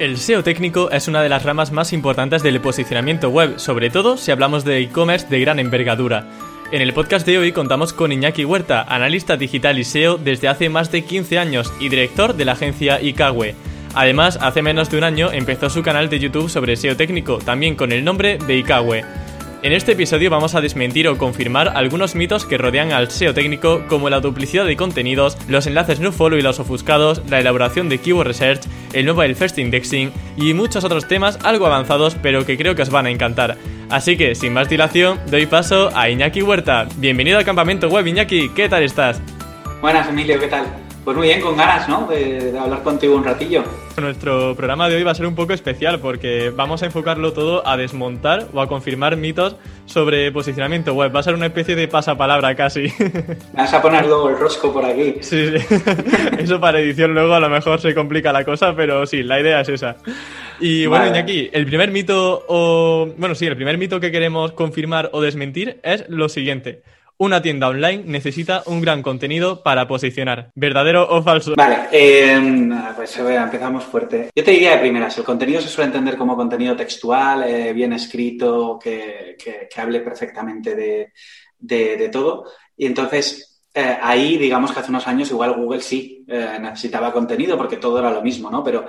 El SEO técnico es una de las ramas más importantes del posicionamiento web, sobre todo si hablamos de e-commerce de gran envergadura. En el podcast de hoy contamos con Iñaki Huerta, analista digital y SEO desde hace más de 15 años y director de la agencia Ikawe. Además, hace menos de un año empezó su canal de YouTube sobre SEO técnico, también con el nombre de Ikawe. En este episodio vamos a desmentir o confirmar algunos mitos que rodean al SEO técnico como la duplicidad de contenidos, los enlaces no follow y los ofuscados, la elaboración de keyword research, el mobile first indexing y muchos otros temas algo avanzados pero que creo que os van a encantar. Así que, sin más dilación, doy paso a Iñaki Huerta. Bienvenido al campamento web, Iñaki, ¿qué tal estás? Buenas, Emilio, ¿qué tal? Pues muy bien, con ganas, ¿no? De, de, hablar contigo un ratillo. Nuestro programa de hoy va a ser un poco especial porque vamos a enfocarlo todo a desmontar o a confirmar mitos sobre posicionamiento web. Va a ser una especie de pasapalabra casi. Me vas a poner luego el rosco por aquí. Sí, sí. Eso para edición luego a lo mejor se complica la cosa, pero sí, la idea es esa. Y bueno, vale. Iñaki, el primer mito o... Bueno, sí, el primer mito que queremos confirmar o desmentir es lo siguiente. Una tienda online necesita un gran contenido para posicionar. ¿Verdadero o falso? Vale, eh, pues empezamos fuerte. Yo te diría de primeras, el contenido se suele entender como contenido textual, eh, bien escrito, que, que, hable perfectamente de, de, todo. Y entonces, eh, ahí, digamos que hace unos años igual Google sí eh, necesitaba contenido porque todo era lo mismo, ¿no? Pero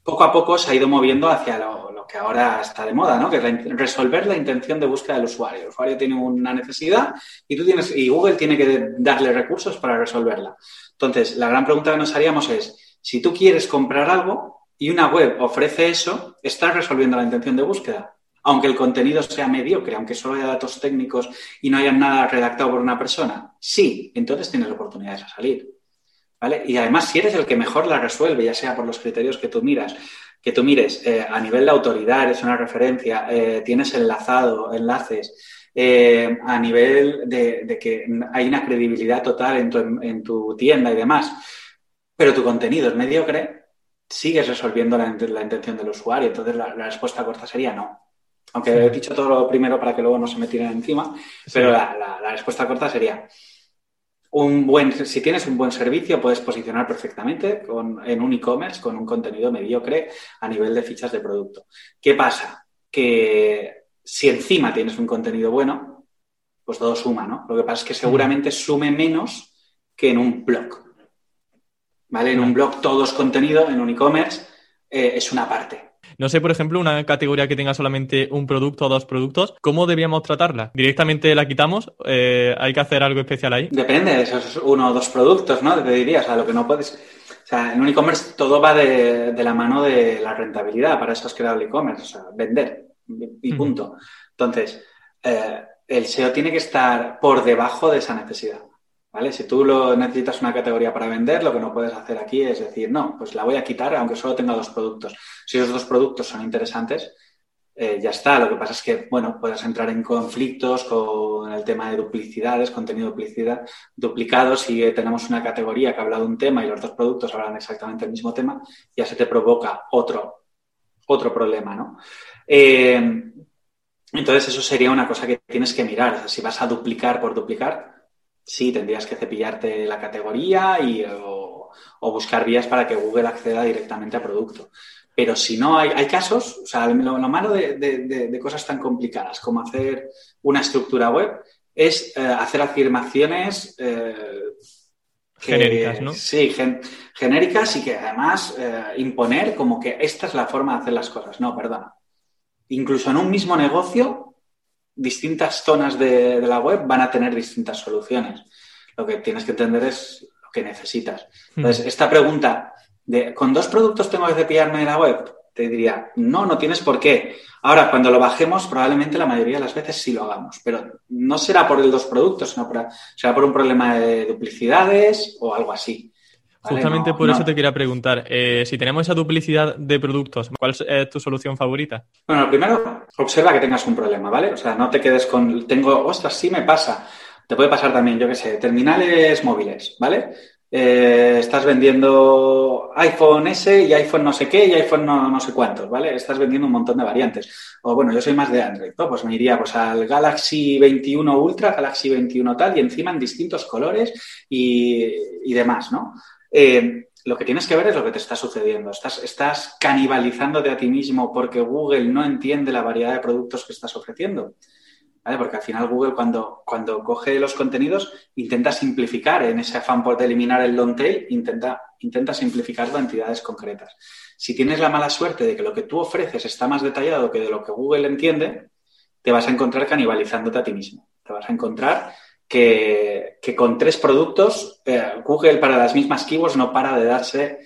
poco a poco se ha ido moviendo hacia lo, que ahora está de moda, ¿no? Que es resolver la intención de búsqueda del usuario. El usuario tiene una necesidad y tú tienes y Google tiene que darle recursos para resolverla. Entonces, la gran pregunta que nos haríamos es, si tú quieres comprar algo y una web ofrece eso, ¿estás resolviendo la intención de búsqueda? Aunque el contenido sea mediocre, aunque solo haya datos técnicos y no haya nada redactado por una persona. Sí, entonces tienes oportunidades a salir. ¿Vale? Y además, si eres el que mejor la resuelve, ya sea por los criterios que tú miras, que tú mires eh, a nivel de autoridad, eres una referencia, eh, tienes enlazado, enlaces, eh, a nivel de, de, que hay una credibilidad total en tu, en tu, tienda y demás, pero tu contenido es mediocre, sigues resolviendo la, la intención del usuario. Entonces, la, la, respuesta corta sería no. Aunque sí. he dicho todo lo primero para que luego no se me tiren encima, sí. pero la, la respuesta corta sería un buen, si tienes un buen servicio, puedes posicionar perfectamente con, en un e-commerce con un contenido mediocre a nivel de fichas de producto. ¿Qué pasa? Que si encima tienes un contenido bueno, pues todo suma, ¿no? Lo que pasa es que seguramente sume menos que en un blog. ¿Vale? En un blog todo es contenido, en un e-commerce eh, es una parte. No sé, por ejemplo, una categoría que tenga solamente un producto o dos productos, ¿cómo debíamos tratarla? ¿Directamente la quitamos? Eh, ¿Hay que hacer algo especial ahí? Depende de esos uno o dos productos, ¿no? Te diría, o sea, lo que no puedes... O sea, en un e-commerce todo va de, de, la mano de la rentabilidad, para eso has creado el e-commerce, o sea, vender y punto. Entonces, eh, el SEO tiene que estar por debajo de esa necesidad. ¿Vale? Si tú lo necesitas una categoría para vender, lo que no puedes hacer aquí es decir, no, pues la voy a quitar aunque solo tenga dos productos. Si esos dos productos son interesantes, eh, ya está. Lo que pasa es que, bueno, puedes entrar en conflictos con el tema de duplicidades, contenido duplicidad, duplicado. Si tenemos una categoría que habla de un tema y los dos productos hablan exactamente el mismo tema, ya se te provoca otro, otro problema, ¿no? Eh, entonces, eso sería una cosa que tienes que mirar. Si vas a duplicar por duplicar, sí, tendrías que cepillarte la categoría y, o, o, buscar vías para que Google acceda directamente a producto. Pero si no, hay, hay casos, o sea, lo, lo malo de, de, de, cosas tan complicadas como hacer una estructura web es eh, hacer afirmaciones eh, que, genéricas, ¿no? Sí, gen, genéricas y que además eh, imponer como que esta es la forma de hacer las cosas. No, perdona. Incluso en un mismo negocio distintas zonas de, de, la web van a tener distintas soluciones. Lo que tienes que entender es lo que necesitas. Entonces, mm. esta pregunta de, ¿con dos productos tengo que cepillarme la web? te diría, no, no tienes por qué. Ahora, cuando lo bajemos, probablemente la mayoría de las veces sí lo hagamos, pero no será por el dos productos, sino será por un problema de duplicidades o algo así. Justamente por eso te quería preguntar, eh, si tenemos esa duplicidad de productos, ¿cuál es tu solución favorita? Bueno, primero, observa que tengas un problema, ¿vale? O sea, no te quedes con, tengo, ostras, sí me pasa. Te puede pasar también, yo qué sé, terminales móviles, ¿vale? Eh, estás vendiendo iPhone S y iPhone no sé qué y iPhone no, no, sé cuántos, ¿vale? Estás vendiendo un montón de variantes. O bueno, yo soy más de Android, ¿no? Pues me iría pues, al Galaxy 21 Ultra, Galaxy 21 tal, y encima en distintos colores y, y demás, ¿no? Eh, lo que tienes que ver es lo que te está sucediendo. Estás, estás canibalizándote a ti mismo porque Google no entiende la variedad de productos que estás ofreciendo. Porque al final Google cuando, cuando coge los contenidos intenta simplificar en ese afán por eliminar el long tail, intenta, intenta simplificarlo a entidades concretas. Si tienes la mala suerte de que lo que tú ofreces está más detallado que de lo que Google entiende, te vas a encontrar canibalizándote a ti mismo. Te vas a encontrar que, con tres productos eh, Google para las mismas keywords no para de darse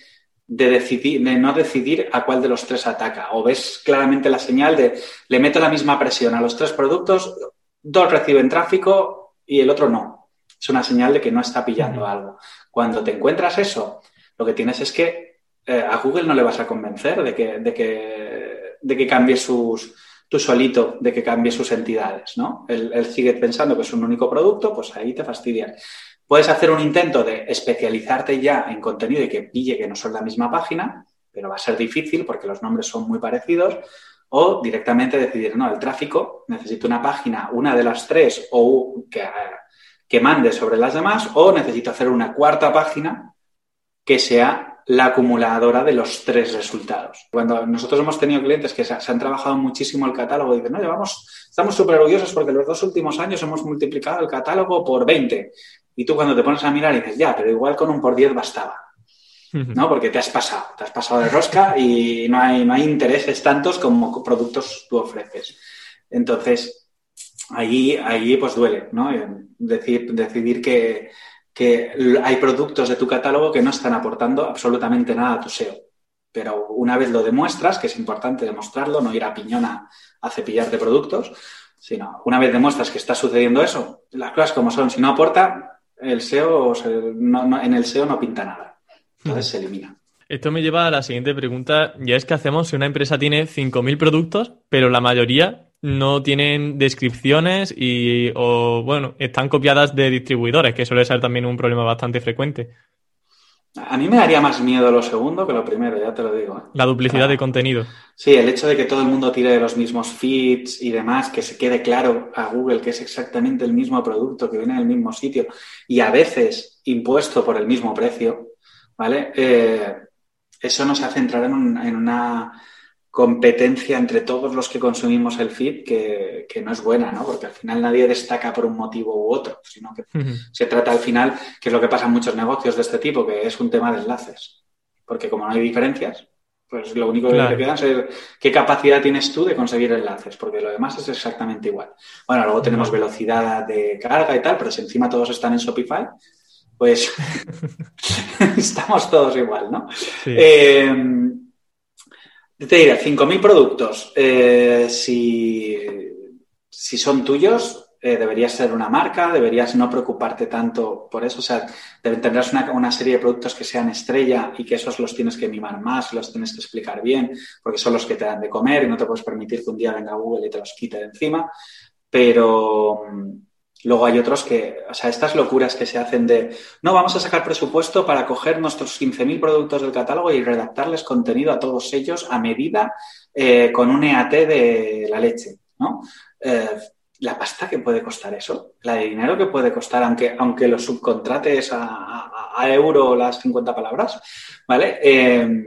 de, decidir, de no decidir a cuál de los tres ataca. O ves claramente la señal de le meto la misma presión a los tres productos, dos reciben tráfico y el otro no. Es una señal de que no está pillando algo. Cuando te encuentras eso, lo que tienes es que eh, a Google no le vas a convencer de que, de que, de que cambie sus, tú solito de que cambie sus entidades, ¿no? Él, sigue pensando que es un único producto, pues ahí te fastidias. Puedes hacer un intento de especializarte ya en contenido y que pille que no son la misma página, pero va a ser difícil porque los nombres son muy parecidos. O directamente decidir, no, el tráfico, necesito una página, una de las tres, o que, que mande sobre las demás, o necesito hacer una cuarta página que sea la acumuladora de los tres resultados. Cuando nosotros hemos tenido clientes que se, han trabajado muchísimo el catálogo y dicen, no, llevamos, estamos súper orgullosos porque los dos últimos años hemos multiplicado el catálogo por 20. Y tú cuando te pones a mirar y dices, ya, pero igual con un por 10 bastaba. ¿No? Porque te has pasado, te has pasado de rosca y no hay, no hay intereses tantos como productos tú ofreces. Entonces, allí, allí pues duele, ¿no? Decir, decidir que, que hay productos de tu catálogo que no están aportando absolutamente nada a tu SEO. Pero una vez lo demuestras, que es importante demostrarlo, no ir a piñona a cepillar de productos, sino una vez demuestras que está sucediendo eso, las cosas como son, si no aporta, el SEO, en el SEO no pinta nada. Entonces se elimina. Esto me lleva a la siguiente pregunta, ya es que hacemos si una empresa tiene 5.000 productos, pero la mayoría no tienen descripciones y, o, bueno, están copiadas de distribuidores, que suele ser también un problema bastante frecuente. A mí me daría más miedo lo segundo que lo primero, ya te lo digo. ¿eh? La duplicidad de contenido. Sí, el hecho de que todo el mundo tire de los mismos feeds y demás, que se quede claro a Google que es exactamente el mismo producto, que viene del mismo sitio y a veces impuesto por el mismo precio, ¿vale? Eh, eso nos hace entrar en una competencia entre todos los que consumimos el feed que, no es buena, ¿no? Porque al final nadie destaca por un motivo u otro, sino que se trata al final, que es lo que pasa en muchos negocios de este tipo, que es un tema de enlaces. Porque como no hay diferencias, pues lo único que te queda es qué capacidad tienes tú de conseguir enlaces, porque lo demás es exactamente igual. Bueno, luego tenemos velocidad de carga y tal, pero si encima todos están en Shopify, pues estamos todos igual, ¿no? Eh, te diré, 5.000 productos, eh, si, si, son tuyos, eh, deberías ser una marca, deberías no preocuparte tanto por eso. O sea, tendrás una, una, serie de productos que sean estrella y que esos los tienes que mimar más, los tienes que explicar bien, porque son los que te dan de comer y no te puedes permitir que un día venga Google y te los quite de encima. Pero, Luego hay otros que, o sea, estas locuras que se hacen de, no, vamos a sacar presupuesto para coger nuestros 15.000 productos del catálogo y redactarles contenido a todos ellos a medida eh, con un EAT de la leche, ¿no? Eh, la pasta que puede costar eso, la de dinero que puede costar, aunque, aunque lo subcontrates a, a, euro las 50 palabras, ¿vale? Eh,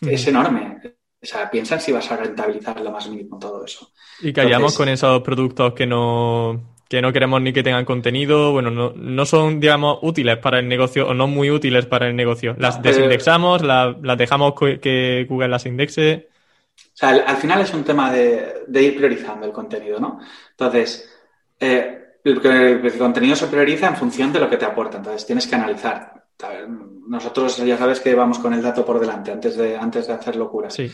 es enorme. O sea, piensan si vas a rentabilizar lo más mínimo todo eso. Y callamos con esos productos que no que no queremos ni que tengan contenido, bueno, no, no son, digamos, útiles para el negocio o no muy útiles para el negocio. Las desindexamos, las, dejamos que Google las indexe. O sea, al, final es un tema de, ir priorizando el contenido, ¿no? Entonces, eh, el, contenido se prioriza en función de lo que te aporta, entonces tienes que analizar. Nosotros ya sabes que vamos con el dato por delante antes de, antes de hacer locuras. Sí.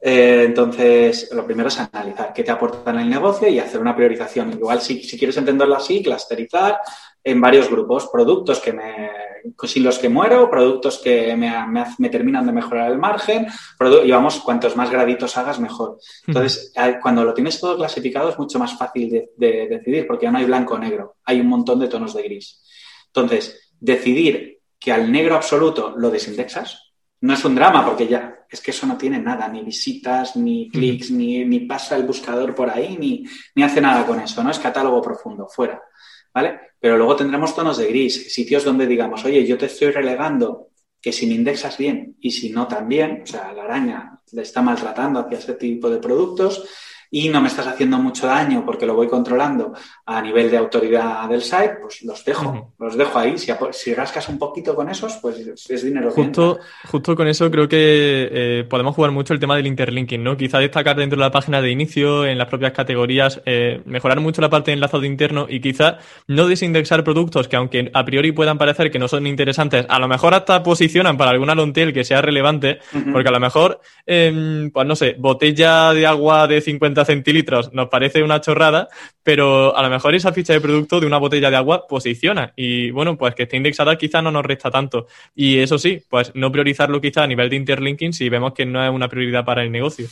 Eh, entonces, lo primero es analizar qué te aporta en el negocio y hacer una priorización. Igual, si, si quieres entenderlo así, clusterizar en varios grupos, productos que me, sin los que muero, productos que me, me, terminan de mejorar el margen, y vamos, cuantos más graditos hagas, mejor. Entonces, cuando lo tienes todo clasificado es mucho más fácil de, de decidir porque ya no hay blanco o negro, hay un montón de tonos de gris. Entonces, decidir que al negro absoluto lo desindexas, no es un drama porque ya es que eso no tiene nada, ni visitas, ni clics, ni, ni, pasa el buscador por ahí, ni, ni, hace nada con eso, ¿no? Es catálogo profundo, fuera, ¿vale? Pero luego tendremos tonos de gris, sitios donde digamos, oye, yo te estoy relegando que si me indexas bien y si no también, o sea, la araña le está maltratando hacia ese tipo de productos, y no me estás haciendo mucho daño porque lo voy controlando a nivel de autoridad del site, pues los dejo, los dejo ahí. Si, si, rascas un poquito con esos, pues es dinero. Justo, justo con eso creo que eh, podemos jugar mucho el tema del interlinking, ¿no? Quizá destacar dentro de la página de inicio, en las propias categorías, eh, mejorar mucho la parte de enlazado interno y quizá no desindexar productos que aunque a priori puedan parecer que no son interesantes, a lo mejor hasta posicionan para alguna long tail que sea relevante, porque a lo mejor, eh, pues no sé, botella de agua de 50 centilitros nos parece una chorrada, pero a lo mejor esa ficha de producto de una botella de agua posiciona. Y bueno, pues que esté indexada quizá no nos resta tanto. Y eso sí, pues no priorizarlo quizá a nivel de interlinking si vemos que no es una prioridad para el negocio.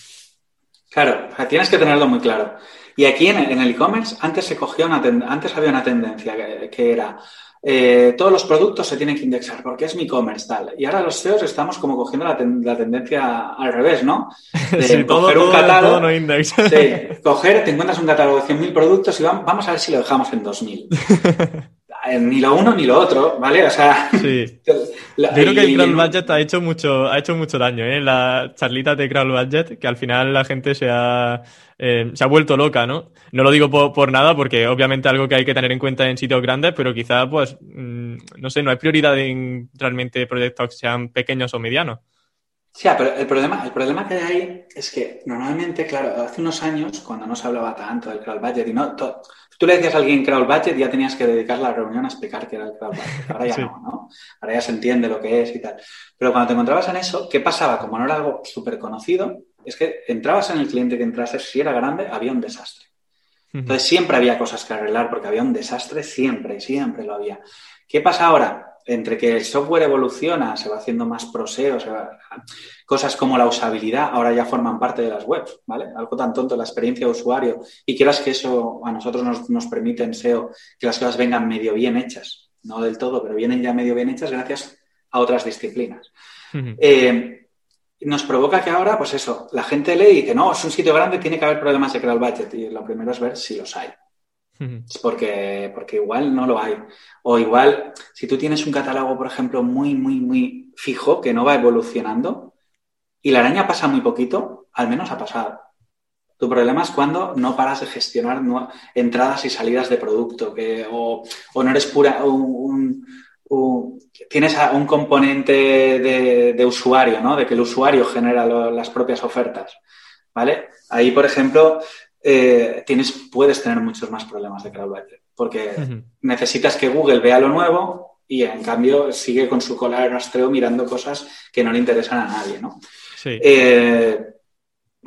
Claro, tienes que tenerlo muy claro. Y aquí en el e-commerce antes se cogía una antes había una tendencia que era eh, todos los productos se tienen que indexar porque es mi e-commerce tal. Y ahora los SEOs estamos como cogiendo la, tendencia al revés, ¿no? De coger un catálogo. no index. sí, coger, te encuentras un catálogo de 100.000 productos y vamos a ver si lo dejamos en 2.000. Eh, ni lo uno ni lo otro, ¿vale? O sea. Sí. Yo creo que el crowd budget ha hecho mucho, ha hecho mucho daño, ¿eh? La charlita de crowd budget, que al final la gente se ha, eh, se ha vuelto loca, ¿no? No lo digo por, nada, porque obviamente algo que hay que tener en cuenta en sitios grandes, pero quizá, pues, mm, no sé, no hay prioridad en realmente proyectos que sean pequeños o medianos. Sí, pero el problema, el problema que hay ahí es que normalmente, claro, hace unos años, cuando no se hablaba tanto del crowd budget y no, tú le decías a alguien crowd budget, ya tenías que dedicar la reunión a explicar qué era el crowd budget. Ahora ya no, ¿no? Ahora ya se entiende lo que es y tal. Pero cuando te encontrabas en eso, ¿qué pasaba? Como no era algo súper conocido, es que entrabas en el cliente que entrases, si era grande, había un desastre. Entonces siempre había cosas que arreglar porque había un desastre, siempre, siempre lo había. ¿Qué pasa ahora? Entre que el software evoluciona, se va haciendo más proseo, cosas como la usabilidad ahora ya forman parte de las webs, ¿vale? Algo tan tonto, la experiencia de usuario. Y quieras que eso a nosotros nos, permite en SEO que las cosas vengan medio bien hechas, no del todo, pero vienen ya medio bien hechas gracias a otras disciplinas. Eh, nos provoca que ahora, pues eso, la gente lee y dice, no, es un sitio grande, tiene que haber problemas de crear budget. Y lo primero es ver si los hay. Porque, porque igual no lo hay. O igual, si tú tienes un catálogo, por ejemplo, muy, muy, muy fijo, que no va evolucionando, y la araña pasa muy poquito, al menos ha pasado. Tu problema es cuando no paras de gestionar entradas y salidas de producto, o, no eres pura, un, tienes un componente de, usuario, ¿no? De que el usuario genera las propias ofertas, ¿vale? Ahí, por ejemplo, eh, tienes, puedes tener muchos más problemas de crowd porque necesitas que Google vea lo nuevo y en cambio sigue con su cola de rastreo mirando cosas que no le interesan a nadie, ¿no? Eh,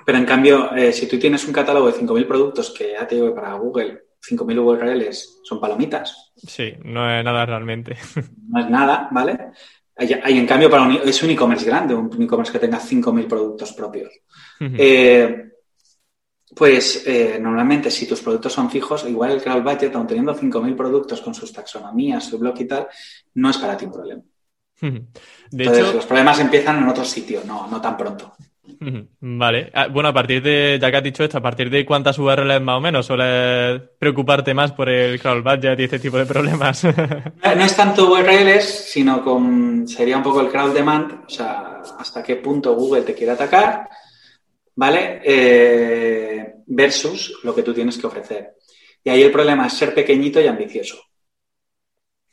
pero en cambio, eh, si tú tienes un catálogo de 5.000 productos que ya te digo que para Google 5.000 URLs son palomitas. Sí, no es nada realmente. No es nada, ¿vale? Y en cambio, para es un e-commerce grande, un e-commerce que tenga 5.000 productos propios pues eh, normalmente si tus productos son fijos, igual el crowd budget, aun teniendo 5.000 productos con sus taxonomías, su blog y tal, no es para ti un problema. De Entonces, los problemas empiezan en otro sitio, no, no tan pronto. Vale. Ah, bueno, a partir de, ya que has dicho esto, a partir de cuántas URLs más o menos suele preocuparte más por el crowd budget y este tipo de problemas. no es tanto URLs, sino con, sería un poco el crowd demand, o sea, hasta qué punto Google te quiere atacar ¿vale? Eh, versus lo que tú tienes que ofrecer. Y ahí el problema es ser pequeñito y ambicioso.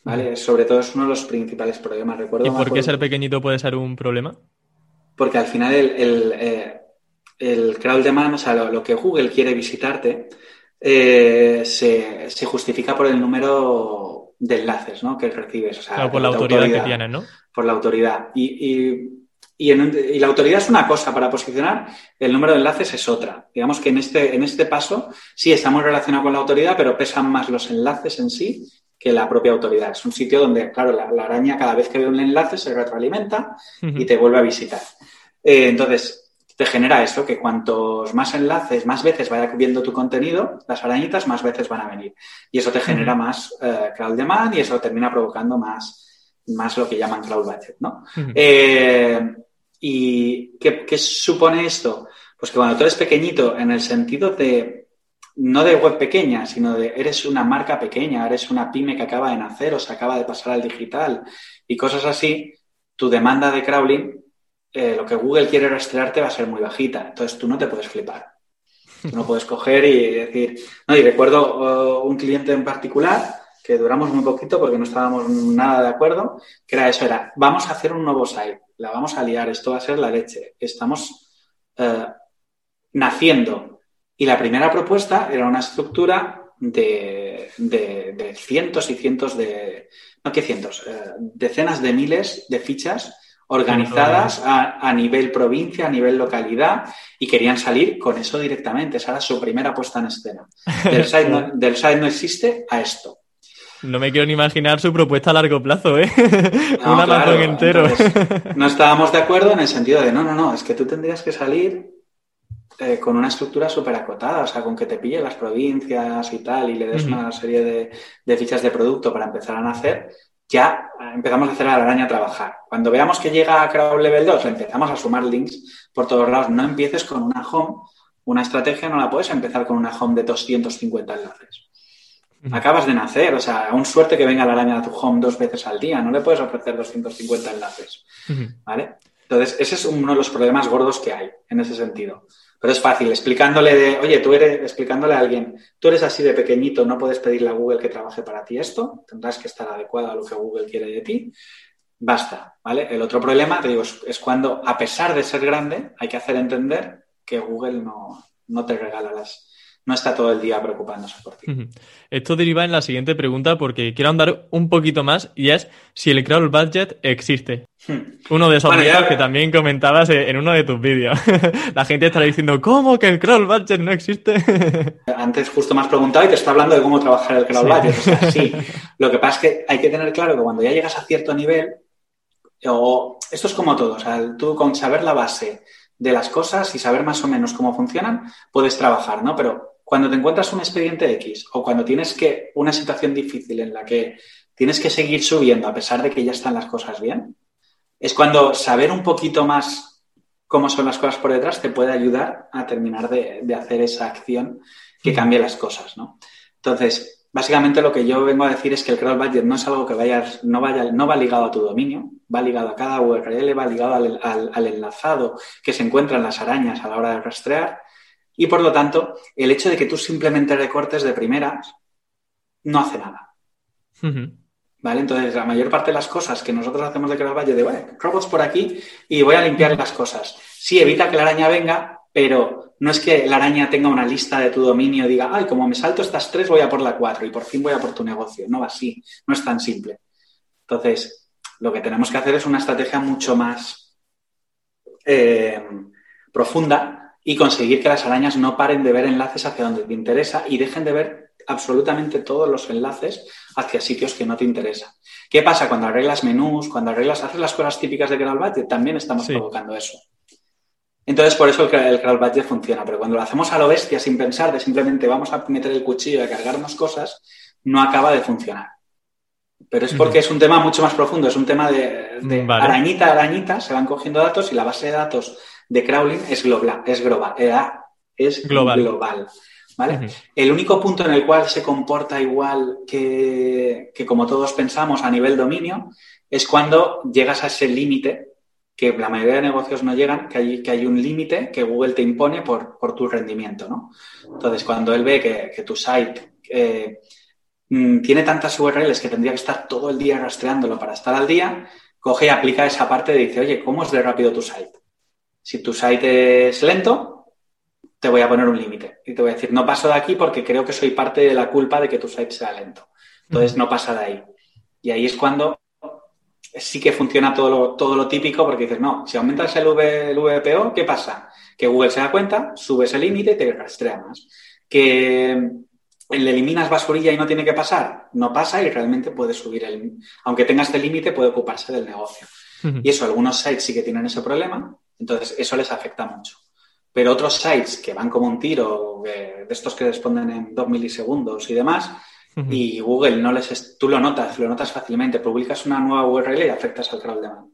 ¿Vale? Sobre todo es uno de los principales problemas. Recuerdo ¿Y por qué ser pequeñito puede ser un problema? Porque al final el, el, eh, el crowd demand, o sea, lo, que Google quiere visitarte, eh, se, justifica por el número de enlaces ¿no? que recibes. O sea, por la autoridad, que tienes, ¿no? Por la autoridad. y y, la autoridad es una cosa para posicionar, el número de enlaces es otra. Digamos que en este, en este paso sí está muy relacionado con la autoridad, pero pesan más los enlaces en sí que la propia autoridad. Es un sitio donde, claro, la, araña cada vez que ve un enlace se retroalimenta y te vuelve a visitar. Eh, entonces, te genera eso, que cuantos más enlaces, más veces vaya viendo tu contenido, las arañitas más veces van a venir. Y eso te genera más eh, crowd demand y eso termina provocando más, más lo que llaman crowd budget, ¿no? ¿Y qué, supone esto? Pues que cuando tú eres pequeñito, en el sentido de, no de web pequeña, sino de eres una marca pequeña, eres una pyme que acaba de nacer o se acaba de pasar al digital y cosas así, tu demanda de crawling, eh, lo que Google quiere rastrearte va a ser muy bajita. Entonces tú no te puedes flipar. Tú no puedes coger y decir, no, y recuerdo uh, un cliente en particular que duramos muy poquito porque no estábamos nada de acuerdo, que era eso, era, vamos a hacer un nuevo site la vamos a liar, esto va a ser la leche. Estamos eh, naciendo. Y la primera propuesta era una estructura de, cientos y cientos de, no que cientos, eh, decenas de miles de fichas organizadas a, nivel provincia, a nivel localidad, y querían salir con eso directamente. Esa era su primera puesta en escena. Del site del site no existe a esto. No me quiero ni imaginar su propuesta a largo plazo, ¿eh? Un Amazon entero. no estábamos de acuerdo en el sentido de, no, no, no, es que tú tendrías que salir eh, con una estructura súper acotada, o sea, con que te pille las provincias y tal, y le des una serie de, fichas de producto para empezar a nacer, ya empezamos a hacer a la araña trabajar. Cuando veamos que llega a Crowd Level 2, empezamos a sumar links por todos lados. No empieces con una home, una estrategia no la puedes empezar con una home de 250 enlaces. Acabas de nacer, o sea, aún suerte que venga la araña a tu home dos veces al día, no le puedes ofrecer 250 enlaces, ¿vale? Entonces, ese es uno de los problemas gordos que hay en ese sentido. Pero es fácil, explicándole de, oye, tú eres, explicándole a alguien, tú eres así de pequeñito, no puedes pedirle a Google que trabaje para ti esto, tendrás que estar adecuado a lo que Google quiere de ti, basta, ¿vale? El otro problema, te digo, es, cuando, a pesar de ser grande, hay que hacer entender que Google no, no te regala las, no está todo el día preocupándose por ti. Esto deriva en la siguiente pregunta porque quiero andar un poquito más y es si el crawl budget existe. Hmm. Uno de esos que también comentabas en uno de tus vídeos. la gente estará diciendo, ¿cómo que el crawl budget no existe? Antes justo me has preguntado y te está hablando de cómo trabajar el crawl budget. O sea, sí. Lo que pasa es que hay que tener claro que cuando ya llegas a cierto nivel, o esto es como todo, o sea, tú con saber la base de las cosas y saber más o menos cómo funcionan, puedes trabajar, ¿no? Pero cuando te encuentras un expediente X o cuando tienes que una situación difícil en la que tienes que seguir subiendo a pesar de que ya están las cosas bien, es cuando saber un poquito más cómo son las cosas por detrás te puede ayudar a terminar de, hacer esa acción que cambie las cosas, ¿no? Entonces, básicamente lo que yo vengo a decir es que el crowd budget no es algo que vaya, no, vaya, no va ligado a tu dominio, va ligado a cada URL, va ligado al enlazado que se encuentra en las arañas a la hora de rastrear y por lo tanto, el hecho de que tú simplemente recortes de primeras no hace nada. ¿Vale? Entonces, la mayor parte de las cosas que nosotros hacemos de Valle de, bueno, robots por aquí y voy a limpiar las cosas. Sí, evita que la araña venga, pero no es que la araña tenga una lista de tu dominio y diga, ay, como me salto estas tres, voy a por la cuatro y por fin voy a por tu negocio. No va así, no es tan simple. Entonces, lo que tenemos que hacer es una estrategia mucho más eh, profunda y conseguir que las arañas no paren de ver enlaces hacia donde te interesa y dejen de ver absolutamente todos los enlaces hacia sitios que no te interesan. ¿Qué pasa cuando arreglas menús, cuando arreglas, haces las cosas típicas de Crawl Budget? También estamos provocando eso. Entonces, por eso el, el funciona. Pero cuando lo hacemos a lo bestia, sin pensar, de simplemente vamos a meter el cuchillo y a cargarnos cosas, no acaba de funcionar. Pero es porque es un tema mucho más profundo, es un tema de, arañita a arañita, se van cogiendo datos y la base de datos de crawling es global, es global, eh, es global. ¿Vale? El único punto en el cual se comporta igual que, como todos pensamos a nivel dominio es cuando llegas a ese límite que la mayoría de negocios no llegan, que hay, que hay un límite que Google te impone por, tu rendimiento, ¿no? Entonces, cuando él ve que, tu site eh, mm, tiene tantas URLs que tendría que estar todo el día rastreándolo para estar al día, coge y aplica esa parte y dice, oye, ¿cómo es de rápido tu site? Si tu site es lento, te voy a poner un límite y te voy a decir, no paso de aquí porque creo que soy parte de la culpa de que tu site sea lento. Entonces, no pasa de ahí. Y ahí es cuando sí que funciona todo lo, todo lo típico porque dices, no, si aumentas el, v, el VPO, ¿qué pasa? Que Google se da cuenta, subes el límite y te rastrea más. Que le eliminas basurilla y no tiene que pasar, no pasa y realmente puede subir el... Aunque tenga este límite, puede ocuparse del negocio. Y eso, algunos sites sí que tienen ese problema, entonces eso les afecta mucho. Pero otros sites que van como un tiro, de estos que responden en dos milisegundos y demás, y Google no les... Tú lo notas, lo notas fácilmente. Publicas una nueva URL y afectas al crawl demand.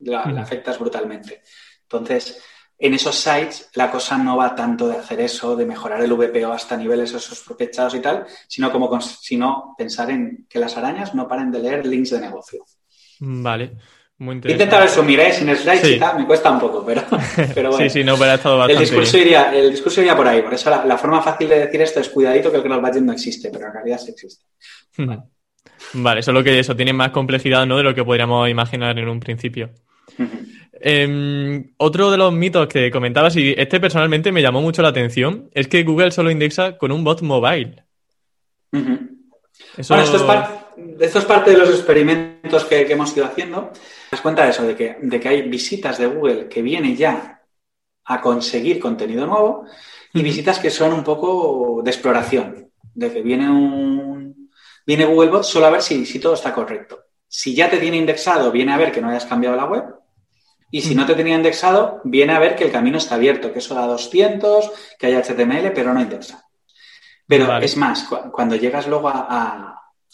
La, la afectas brutalmente. Entonces, en esos sites la cosa no va tanto de hacer eso, de mejorar el VPO hasta niveles esos sospechados y tal, sino como sino pensar en que las arañas no paren de leer links de negocio. Vale. Muy interesante. Intenta resumir, ¿eh? sin slides y tal, me cuesta un poco, pero, pero bueno. Sí, sí, no, pero ha estado bastante el discurso, Iría, el discurso iría por ahí, por eso la, forma fácil de decir esto es cuidadito que el crowd budget no existe, pero en realidad sí existe. Vale. vale, solo que eso tiene más complejidad ¿no? de lo que podríamos imaginar en un principio. Em, otro de los mitos que comentabas, y este personalmente me llamó mucho la atención, es que Google solo indexa con un bot mobile. Bueno, esto es, parte de los experimentos que, hemos ido haciendo. Te das cuenta de eso, de que, de que, hay visitas de Google que vienen ya a conseguir contenido nuevo y visitas que son un poco de exploración, de que viene un viene Googlebot solo a ver si, si todo está correcto. Si ya te tiene indexado, viene a ver que no hayas cambiado la web y si no te tenía indexado, viene a ver que el camino está abierto, que eso da 200, que hay HTML, pero no indexa. Pero es más, cuando llegas luego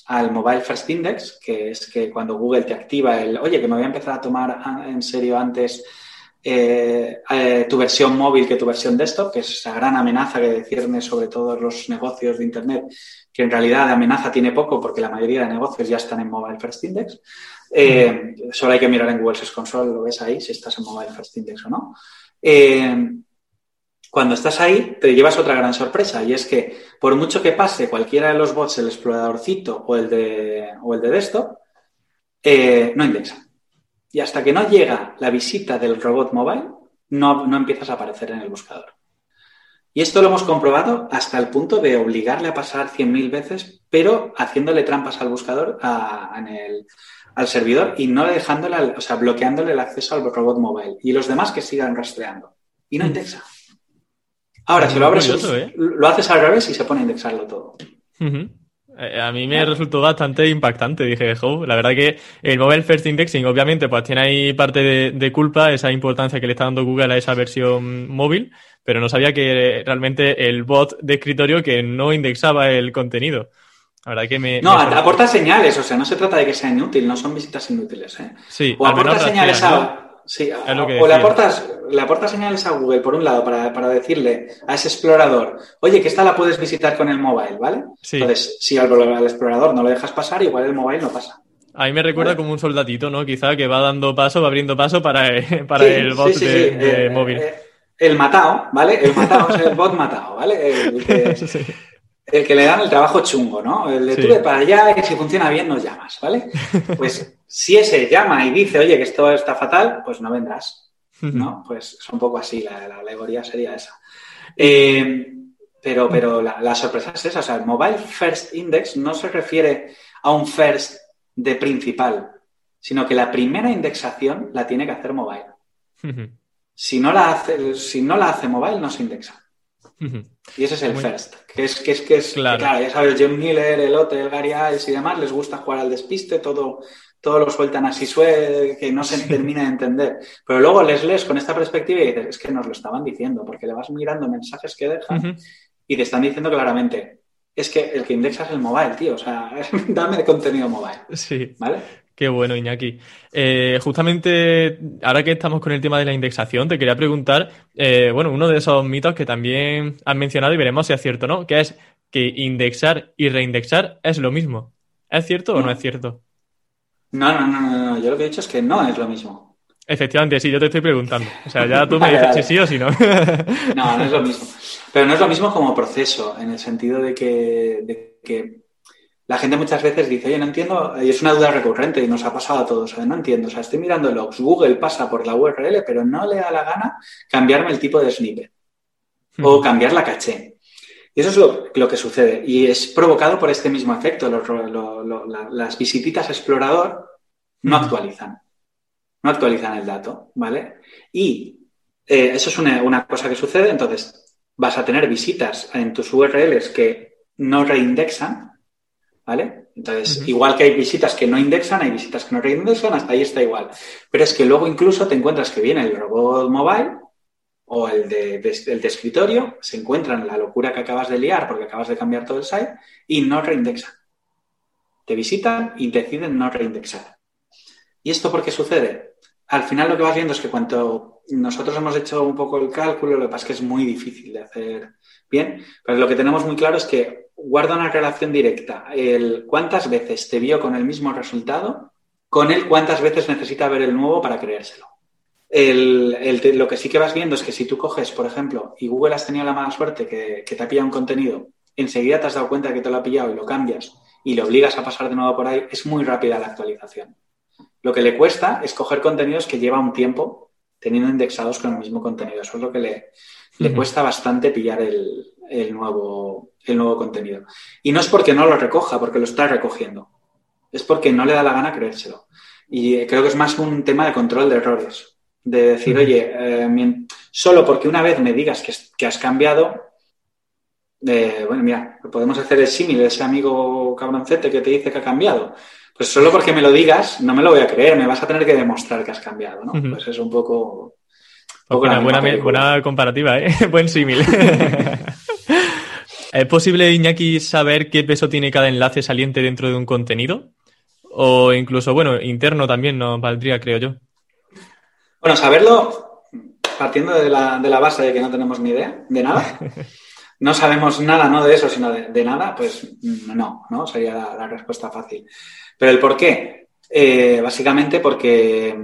al Mobile First Index, que es que cuando Google te activa el, oye, que me voy a empezar a tomar en serio antes eh, eh, tu versión móvil que tu versión desktop, que es esa gran amenaza que cierne sobre todos los negocios de Internet, que en realidad de amenaza tiene poco porque la mayoría de negocios ya están en Mobile First Index. Eh, solo hay que mirar en Google Search Console, lo ves ahí, si estás en Mobile First Index o no. Cuando estás ahí, te llevas otra gran sorpresa y es que por mucho que pase cualquiera de los bots, el exploradorcito o el de, o el de desktop, eh, no indexa. Y hasta que no llega la visita del robot mobile, no, no empiezas a aparecer en el buscador. Y esto lo hemos comprobado hasta el punto de obligarle a pasar 100.000 veces, pero haciéndole trampas al buscador en el, al servidor y no dejándole, o sea, bloqueándole el acceso al robot móvil y los demás que sigan rastreando. Y no mm. indexa. Ahora, si lo abres, ¿eh? lo haces al revés y se pone a indexarlo todo. Eh, a mí me resultó bastante impactante. Dije, jo, la verdad que el Mobile First Indexing, obviamente, pues tiene ahí parte de, de, culpa, esa importancia que le está dando Google a esa versión móvil, pero no sabía que realmente el bot de escritorio que no indexaba el contenido que me. No, aporta señales, o sea, no se trata de que sea inútil, no son visitas inútiles. ¿eh? Sí, o aporta señales a. Sí, o le aportas, le aportas señales a Google, por un lado, para, decirle a ese explorador, oye, que esta la puedes visitar con el mobile, ¿vale? Entonces, si al, explorador no lo dejas pasar, igual el mobile no pasa. A mí me recuerda como un soldadito, ¿no? Quizá que va dando paso, va abriendo paso para, para el bot de, eh, móvil. Eh, el matado, ¿vale? El matado es el bot matado, ¿vale? El que, el que le dan el trabajo chungo, ¿no? El de tú para allá y si funciona bien nos llamas, ¿vale? Pues si ese llama y dice, oye, que esto está fatal, pues no vendrás, ¿no? Pues es un poco así, la, alegoría sería esa. Eh, pero pero la, sorpresa es esa, o sea, el Mobile First Index no se refiere a un first de principal, sino que la primera indexación la tiene que hacer mobile. Si no la hace, si no la hace mobile, no se indexa. Y ese es el first, que es que es que es claro, ya sabes, John Miller, el Hotel, el Gary Ice y demás, les gusta jugar al despiste, todo, todo lo sueltan así suave, que no se termina de entender. Pero luego les lees con esta perspectiva y dices, es que nos lo estaban diciendo, porque le vas mirando mensajes que dejan y te están diciendo claramente, es que el que indexa es el mobile, tío, o sea, dame de contenido mobile. Sí. ¿Vale? Qué bueno, Iñaki. Eh, justamente, ahora que estamos con el tema de la indexación, te quería preguntar, eh, bueno, uno de esos mitos que también has mencionado y veremos si es cierto o no, que es que indexar y reindexar es lo mismo. ¿Es cierto o no es cierto? No, no, no, no, yo lo que he dicho es que no es lo mismo. Efectivamente, sí, yo te estoy preguntando. O sea, ya tú me dices si sí o si no. no, no es lo mismo. Pero no es lo mismo como proceso, en el sentido de que, de que la gente muchas veces dice, oye, no entiendo, y es una duda recurrente y nos ha pasado a todos, no entiendo, o sea, estoy mirando logs, Google pasa por la URL, pero no le da la gana cambiarme el tipo de snippet o cambiar la caché. Y eso es lo, que sucede. Y es provocado por este mismo efecto. las visititas explorador no actualizan. No actualizan el dato, ¿vale? Y eh, eso es una, cosa que sucede. Entonces, vas a tener visitas en tus URLs que no reindexan, ¿vale? Entonces, igual que hay visitas que no indexan, hay visitas que no reindexan, hasta ahí está igual. Pero es que luego incluso te encuentras que viene el robot mobile o el de, el de escritorio, se encuentran la locura que acabas de liar porque acabas de cambiar todo el site y no reindexan. Te visitan y deciden no reindexar. ¿Y esto por qué sucede? Al final lo que vas viendo es que cuando nosotros hemos hecho un poco el cálculo, lo que pasa es que es muy difícil de hacer bien, pero lo que tenemos muy claro es que guarda una relación directa. El cuántas veces te vio con el mismo resultado, con el cuántas veces necesita ver el nuevo para creérselo. lo que sí que vas viendo es que si tú coges, por ejemplo, y Google has tenido la mala suerte que, que te ha pillado un contenido, enseguida te has dado cuenta que te lo ha pillado y lo cambias y le obligas a pasar de nuevo por ahí, es muy rápida la actualización. Lo que le cuesta es coger contenidos que lleva un tiempo teniendo indexados con el mismo contenido. Eso es lo que le, le cuesta bastante pillar el, nuevo, el nuevo contenido. Y no es porque no lo recoja, porque lo está recogiendo. Es porque no le da la gana creérselo. Y eh, creo que es más un tema de control de errores. De decir, oye, eh, solo porque una vez me digas que, has cambiado, eh, bueno, mira, podemos hacer el símil de ese amigo cabroncete que te dice que ha cambiado. Pues solo porque me lo digas, no me lo voy a creer, me vas a tener que demostrar que has cambiado, ¿no? Pues es un poco, buena, buena, comparativa, ¿eh? Buen símil. ¿Es posible, Iñaki, saber qué peso tiene cada enlace saliente dentro de un contenido? O incluso, bueno, interno también nos valdría, creo yo. Bueno, saberlo, partiendo de la, base de que no tenemos ni idea de nada, no sabemos nada, no de eso, sino de, nada, pues no, ¿no? Sería la, respuesta fácil. Pero el por qué, eh, básicamente porque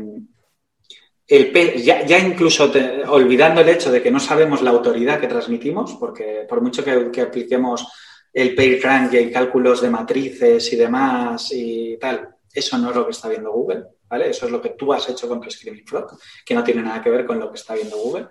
el, ya, ya, incluso olvidando el hecho de que no sabemos la autoridad que transmitimos, porque por mucho que, apliquemos el PageRank y cálculos de matrices y demás y tal, eso no es lo que está viendo Google, ¿vale? Eso es lo que tú has hecho con tu Screaming Frog, que no tiene nada que ver con lo que está viendo Google.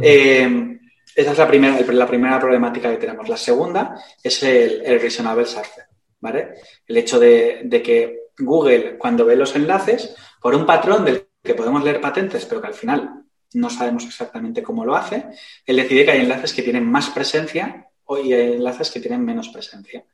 Eh, esa es la primera, la primera problemática que tenemos. La segunda es el, el reasonable surfer, ¿vale? El hecho de, de que Google, cuando ve los enlaces, por un patrón del que podemos leer patentes, pero que al final no sabemos exactamente cómo lo hace, él decide que hay enlaces que tienen más presencia y hay enlaces que tienen menos presencia.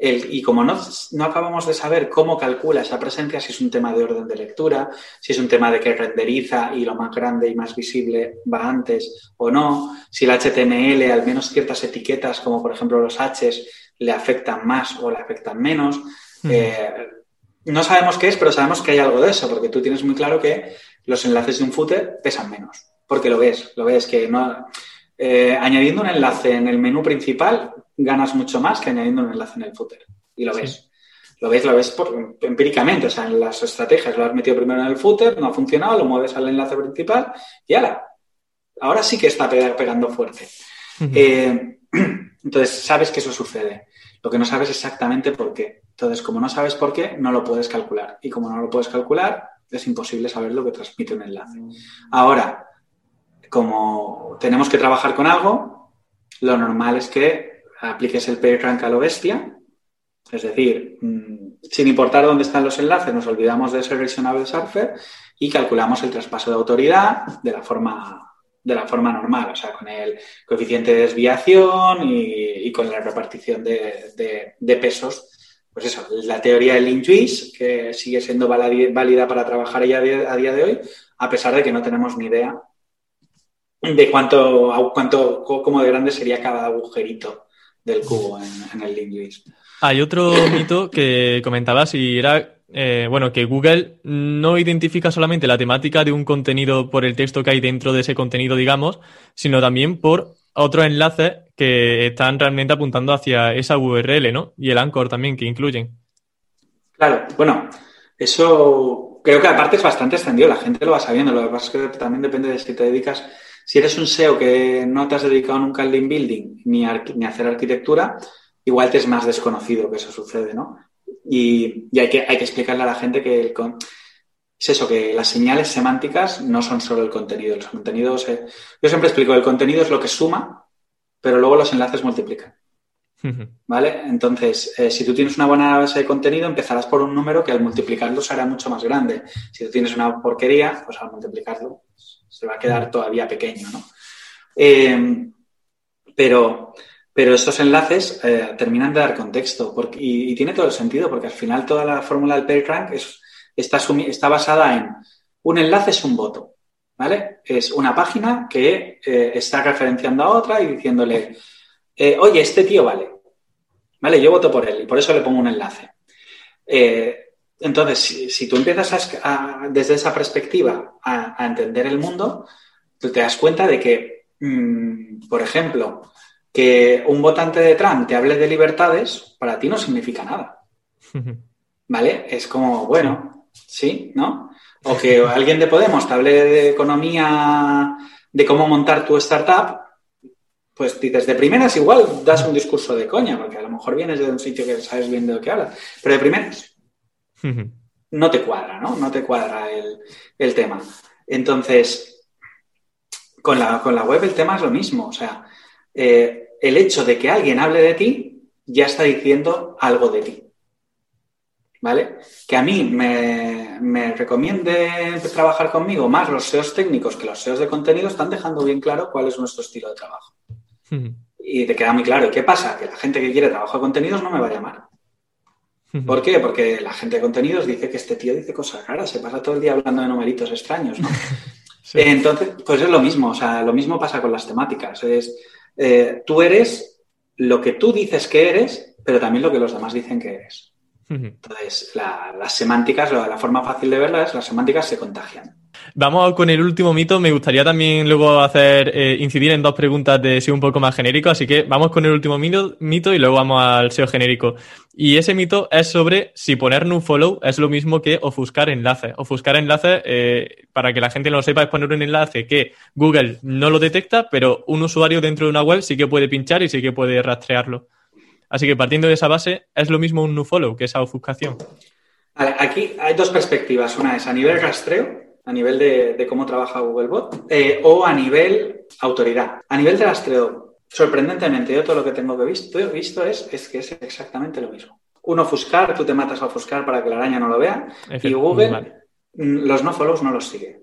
y como no, no, acabamos de saber cómo calcula esa presencia, si es un tema de orden de lectura, si es un tema de que renderiza y lo más grande y más visible va antes o no, si el HTML, al menos ciertas etiquetas, como por ejemplo los Hs, le afectan más o le afectan menos. Eh, no sabemos qué es, pero sabemos que hay algo de eso, porque tú tienes muy claro que los enlaces de un footer pesan menos, porque lo ves, lo ves que no, eh, añadiendo un enlace en el menú principal ganas mucho más que añadiendo un enlace en el footer. Y lo ves. Lo ves, lo ves empíricamente, o sea, en las estrategias lo has metido primero en el footer, no ha funcionado, lo mueves al enlace principal y ahora, ahora sí que está pegando fuerte. Eh, entonces, sabes que eso sucede. Lo que no sabes exactamente por qué. Entonces, como no sabes por qué, no lo puedes calcular. Y como no lo puedes calcular, es imposible saber lo que transmite un enlace. Ahora, como tenemos que trabajar con algo, lo normal es que apliques el PageRank a lo bestia. Es decir, mm, sin importar dónde están los enlaces, nos olvidamos de ese reasonable surfer y calculamos el traspaso de autoridad de la forma de la forma normal, o sea, con el coeficiente de desviación y, con la repartición de, pesos. Pues eso, la teoría del link que sigue siendo válida para trabajar ya a día de hoy, a pesar de que no tenemos ni idea de cuánto, cuánto cómo de grande sería cada agujerito del cubo en, el link Hay otro mito que comentabas y era eh, bueno, que Google no identifica solamente la temática de un contenido por el texto que hay dentro de ese contenido, digamos, sino también por otros enlaces que están realmente apuntando hacia esa URL, ¿no? Y el anchor también que incluyen. Claro, bueno, eso creo que aparte es bastante extendido, la gente lo va sabiendo, lo que pasa es que también depende de si te dedicas, si eres un SEO que no te has dedicado nunca al link building ni a, hacer arquitectura, igual te es más desconocido que eso sucede, ¿no? Y, hay, que, hay que explicarle a la gente que el, es eso, que las señales semánticas no son solo el contenido. Los contenidos, yo siempre explico, el contenido es lo que suma, pero luego los enlaces multiplican. ¿Vale? Entonces, eh, si tú tienes una buena base de contenido, empezarás por un número que al multiplicarlo será mucho más grande. Si tú tienes una porquería, pues al multiplicarlo se va a quedar todavía pequeño, ¿no? Eh, pero, pero estos enlaces eh, terminan de dar contexto porque, y, tiene todo el sentido, porque al final toda la fórmula del PageRank es, está, está basada en un enlace es un voto, ¿vale? Es una página que está referenciando a otra y diciéndole eh, oye, este tío vale, ¿vale? Yo voto por él y por eso le pongo un enlace. Eh, entonces, si, tú empiezas desde esa perspectiva a, entender el mundo, tú te das cuenta de que, mm, por ejemplo, que un votante de Trump te hable de libertades, para ti no significa nada. ¿Vale? Es como, bueno, sí, ¿no? O que alguien de Podemos te hable de economía, de cómo montar tu startup, pues dices, de primeras igual das un discurso de coña, porque a lo mejor vienes de un sitio que sabes bien de lo que hablas, pero de primeras no te cuadra, ¿no? No te cuadra el, tema. Entonces, con la, con la, web el tema es lo mismo, o sea, eh, el hecho de que alguien hable de ti ya está diciendo algo de ti. ¿Vale? Que a mí me, me recomiende trabajar conmigo más los SEOs técnicos que los SEOs de contenido están dejando bien claro cuál es nuestro estilo de trabajo. Y te queda muy claro. ¿Y qué pasa? Que la gente que quiere trabajo de contenidos no me va a llamar. ¿Por qué? Porque la gente de contenidos dice que este tío dice cosas raras, se pasa todo el día hablando de numeritos extraños, ¿no? Entonces, pues es lo mismo, o sea, lo mismo pasa con las temáticas. Es, eh, tú eres lo que tú dices que eres, pero también lo que los demás dicen que eres. Entonces, las semánticas, la forma fácil de verlas, las semánticas se contagian. Vamos con el último mito. Me gustaría también luego hacer eh, incidir en dos preguntas de SEO un poco más genérico, así que vamos con el último mito, mito y luego vamos al SEO genérico. Y ese mito es sobre si poner un follow es lo mismo que ofuscar enlaces. Ofuscar enlaces, eh, para que la gente no lo sepa, es poner un enlace que Google no lo detecta, pero un usuario dentro de una web sí que puede pinchar y sí que puede rastrearlo. Así que partiendo de esa base, es lo mismo un nofollow que esa ofuscación. Aquí hay dos perspectivas. Una es a nivel rastreo a nivel de, cómo trabaja Googlebot, eh, o a nivel autoridad. A nivel de rastreo, sorprendentemente, yo todo lo que tengo que visto, visto es, es que es exactamente lo mismo. Uno ofuscar, tú te matas a ofuscar para que la araña no lo vea, y Google mm, los no follows no los sigue.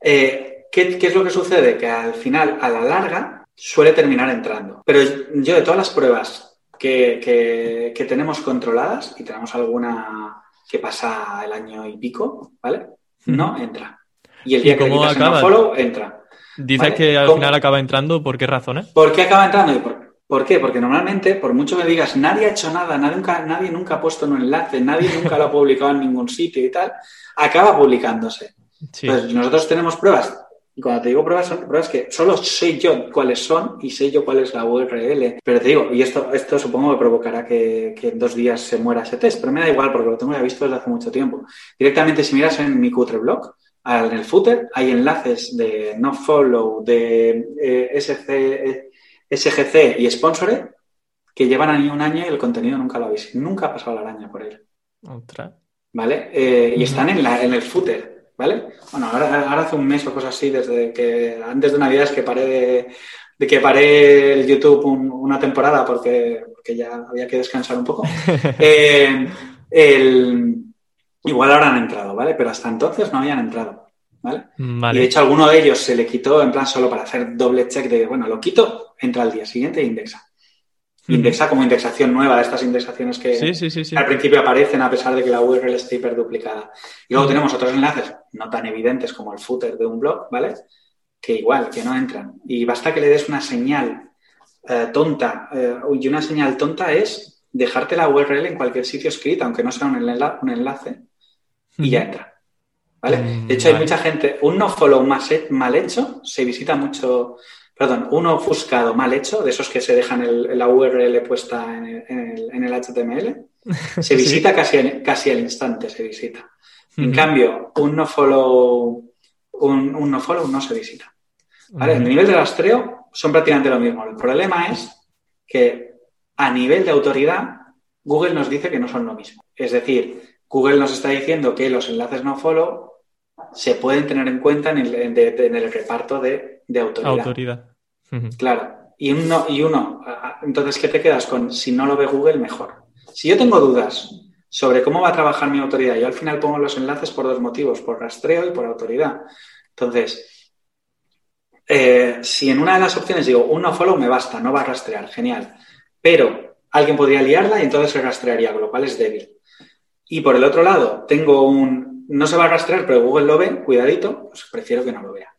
Eh, ¿qué, es lo que sucede? Que al final, a la larga, suele terminar entrando. Pero yo de todas las pruebas que, que tenemos controladas, y tenemos alguna que pasa el año y pico, ¿vale? no entra. Y el día que le acaba? follow, entra. Dices que al final acaba entrando, ¿por qué razones? ¿Por qué acaba entrando? por, qué? Porque normalmente, por mucho que digas, nadie ha hecho nada, nadie nunca, nadie nunca ha puesto un enlace, nadie nunca lo ha publicado en ningún sitio y tal, acaba publicándose. Pues nosotros tenemos pruebas y cuando te digo pruebas, son pruebas que solo sé yo cuáles son y sé yo cuál es la URL. Pero te digo, y esto, esto supongo que provocará que, en dos días se muera ese test, pero me da igual porque lo tengo ya visto desde hace mucho tiempo. Directamente, si miras en mi cutre blog, en el footer hay enlaces de nofollow, de eh, SC, SGC y Sponsore que llevan ahí un año y el contenido nunca lo habéis, nunca ha pasado la araña por él. Otra. ¿Vale? Eh, y están en, la, en el footer. ¿Vale? Bueno, ahora, hace un mes o cosas así, desde que antes de Navidad es que paré de, que paré el YouTube una temporada porque, ya había que descansar un poco. Eh, igual ahora han entrado, ¿vale? Pero hasta entonces no habían entrado, ¿vale? Y de hecho alguno de ellos se le quitó en plan solo para hacer doble check de, bueno, lo quito, entra al día siguiente e indexa. Indexa como indexación nueva, de estas indexaciones que al principio aparecen a pesar de que la URL esté hiperduplicada. Y luego tenemos otros enlaces no tan evidentes como el footer de un blog, ¿vale? Que igual, que no entran. Y basta que le des una señal eh, tonta. Eh, y una señal tonta es dejarte la URL en cualquier sitio escrita, aunque no sea un, enlace, y ya entra. ¿Vale? Mm, de hecho, hay mucha gente, un no follow mal hecho se visita mucho perdón, uno ofuscado mal hecho, de esos que se dejan la URL puesta en el, HTML, se visita casi, casi al instante, se visita. En cambio, un no follow, un, no follow no se visita. ¿Vale? El nivel de rastreo son prácticamente lo mismo. El problema es que a nivel de autoridad, Google nos dice que no son lo mismo. Es decir, Google nos está diciendo que los enlaces no follow se pueden tener en cuenta en el, en el reparto de, de autoridad. autoridad. Claro. y uno, y uno, entonces, ¿qué te quedas con? Si no lo ve Google, mejor. Si yo tengo dudas sobre cómo va a trabajar mi autoridad, yo al final pongo los enlaces por dos motivos, por rastreo y por autoridad. Entonces, eh, si en una de las opciones digo un follow me basta, no va a rastrear, genial. Pero alguien podría liarla y entonces se rastrearía, con lo cual es débil. Y por el otro lado, tengo un no se va a rastrear, pero Google lo ve, cuidadito, pues prefiero que no lo vea.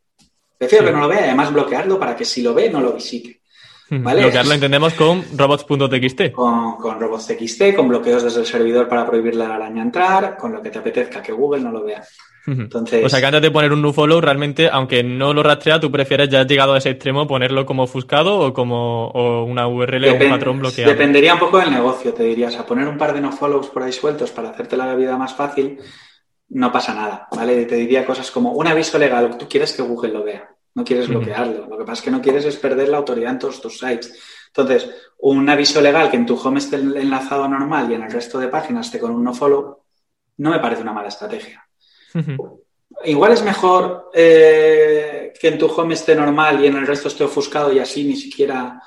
Prefiero que no lo vea y además bloquearlo para que si lo ve no lo visite. ¿Vale? Bloquearlo entendemos con robots.txt. Con, con robots.txt, con bloqueos desde el servidor para prohibirle a la araña entrar, con lo que te apetezca que Google no lo vea. Entonces... O sea, que antes de poner un nofollow, realmente, aunque no lo rastrea, tú prefieres ya llegado a ese extremo ponerlo como ofuscado o como una URL o un patrón bloqueado. Dependería un poco del negocio, te diría. O sea, poner un par de nofollows por ahí sueltos para hacerte la vida más fácil, no pasa nada, ¿vale? Te diría cosas como un aviso legal, tú quieres que Google lo vea, no quieres bloquearlo. Lo que pasa es que no quieres es perder la autoridad en todos tus sites. Entonces, un aviso legal que en tu home esté enlazado normal y en el resto de páginas esté con un nofollow, no me parece una mala estrategia. Igual es mejor eh, que en tu home esté normal y en el resto esté ofuscado y así ni siquiera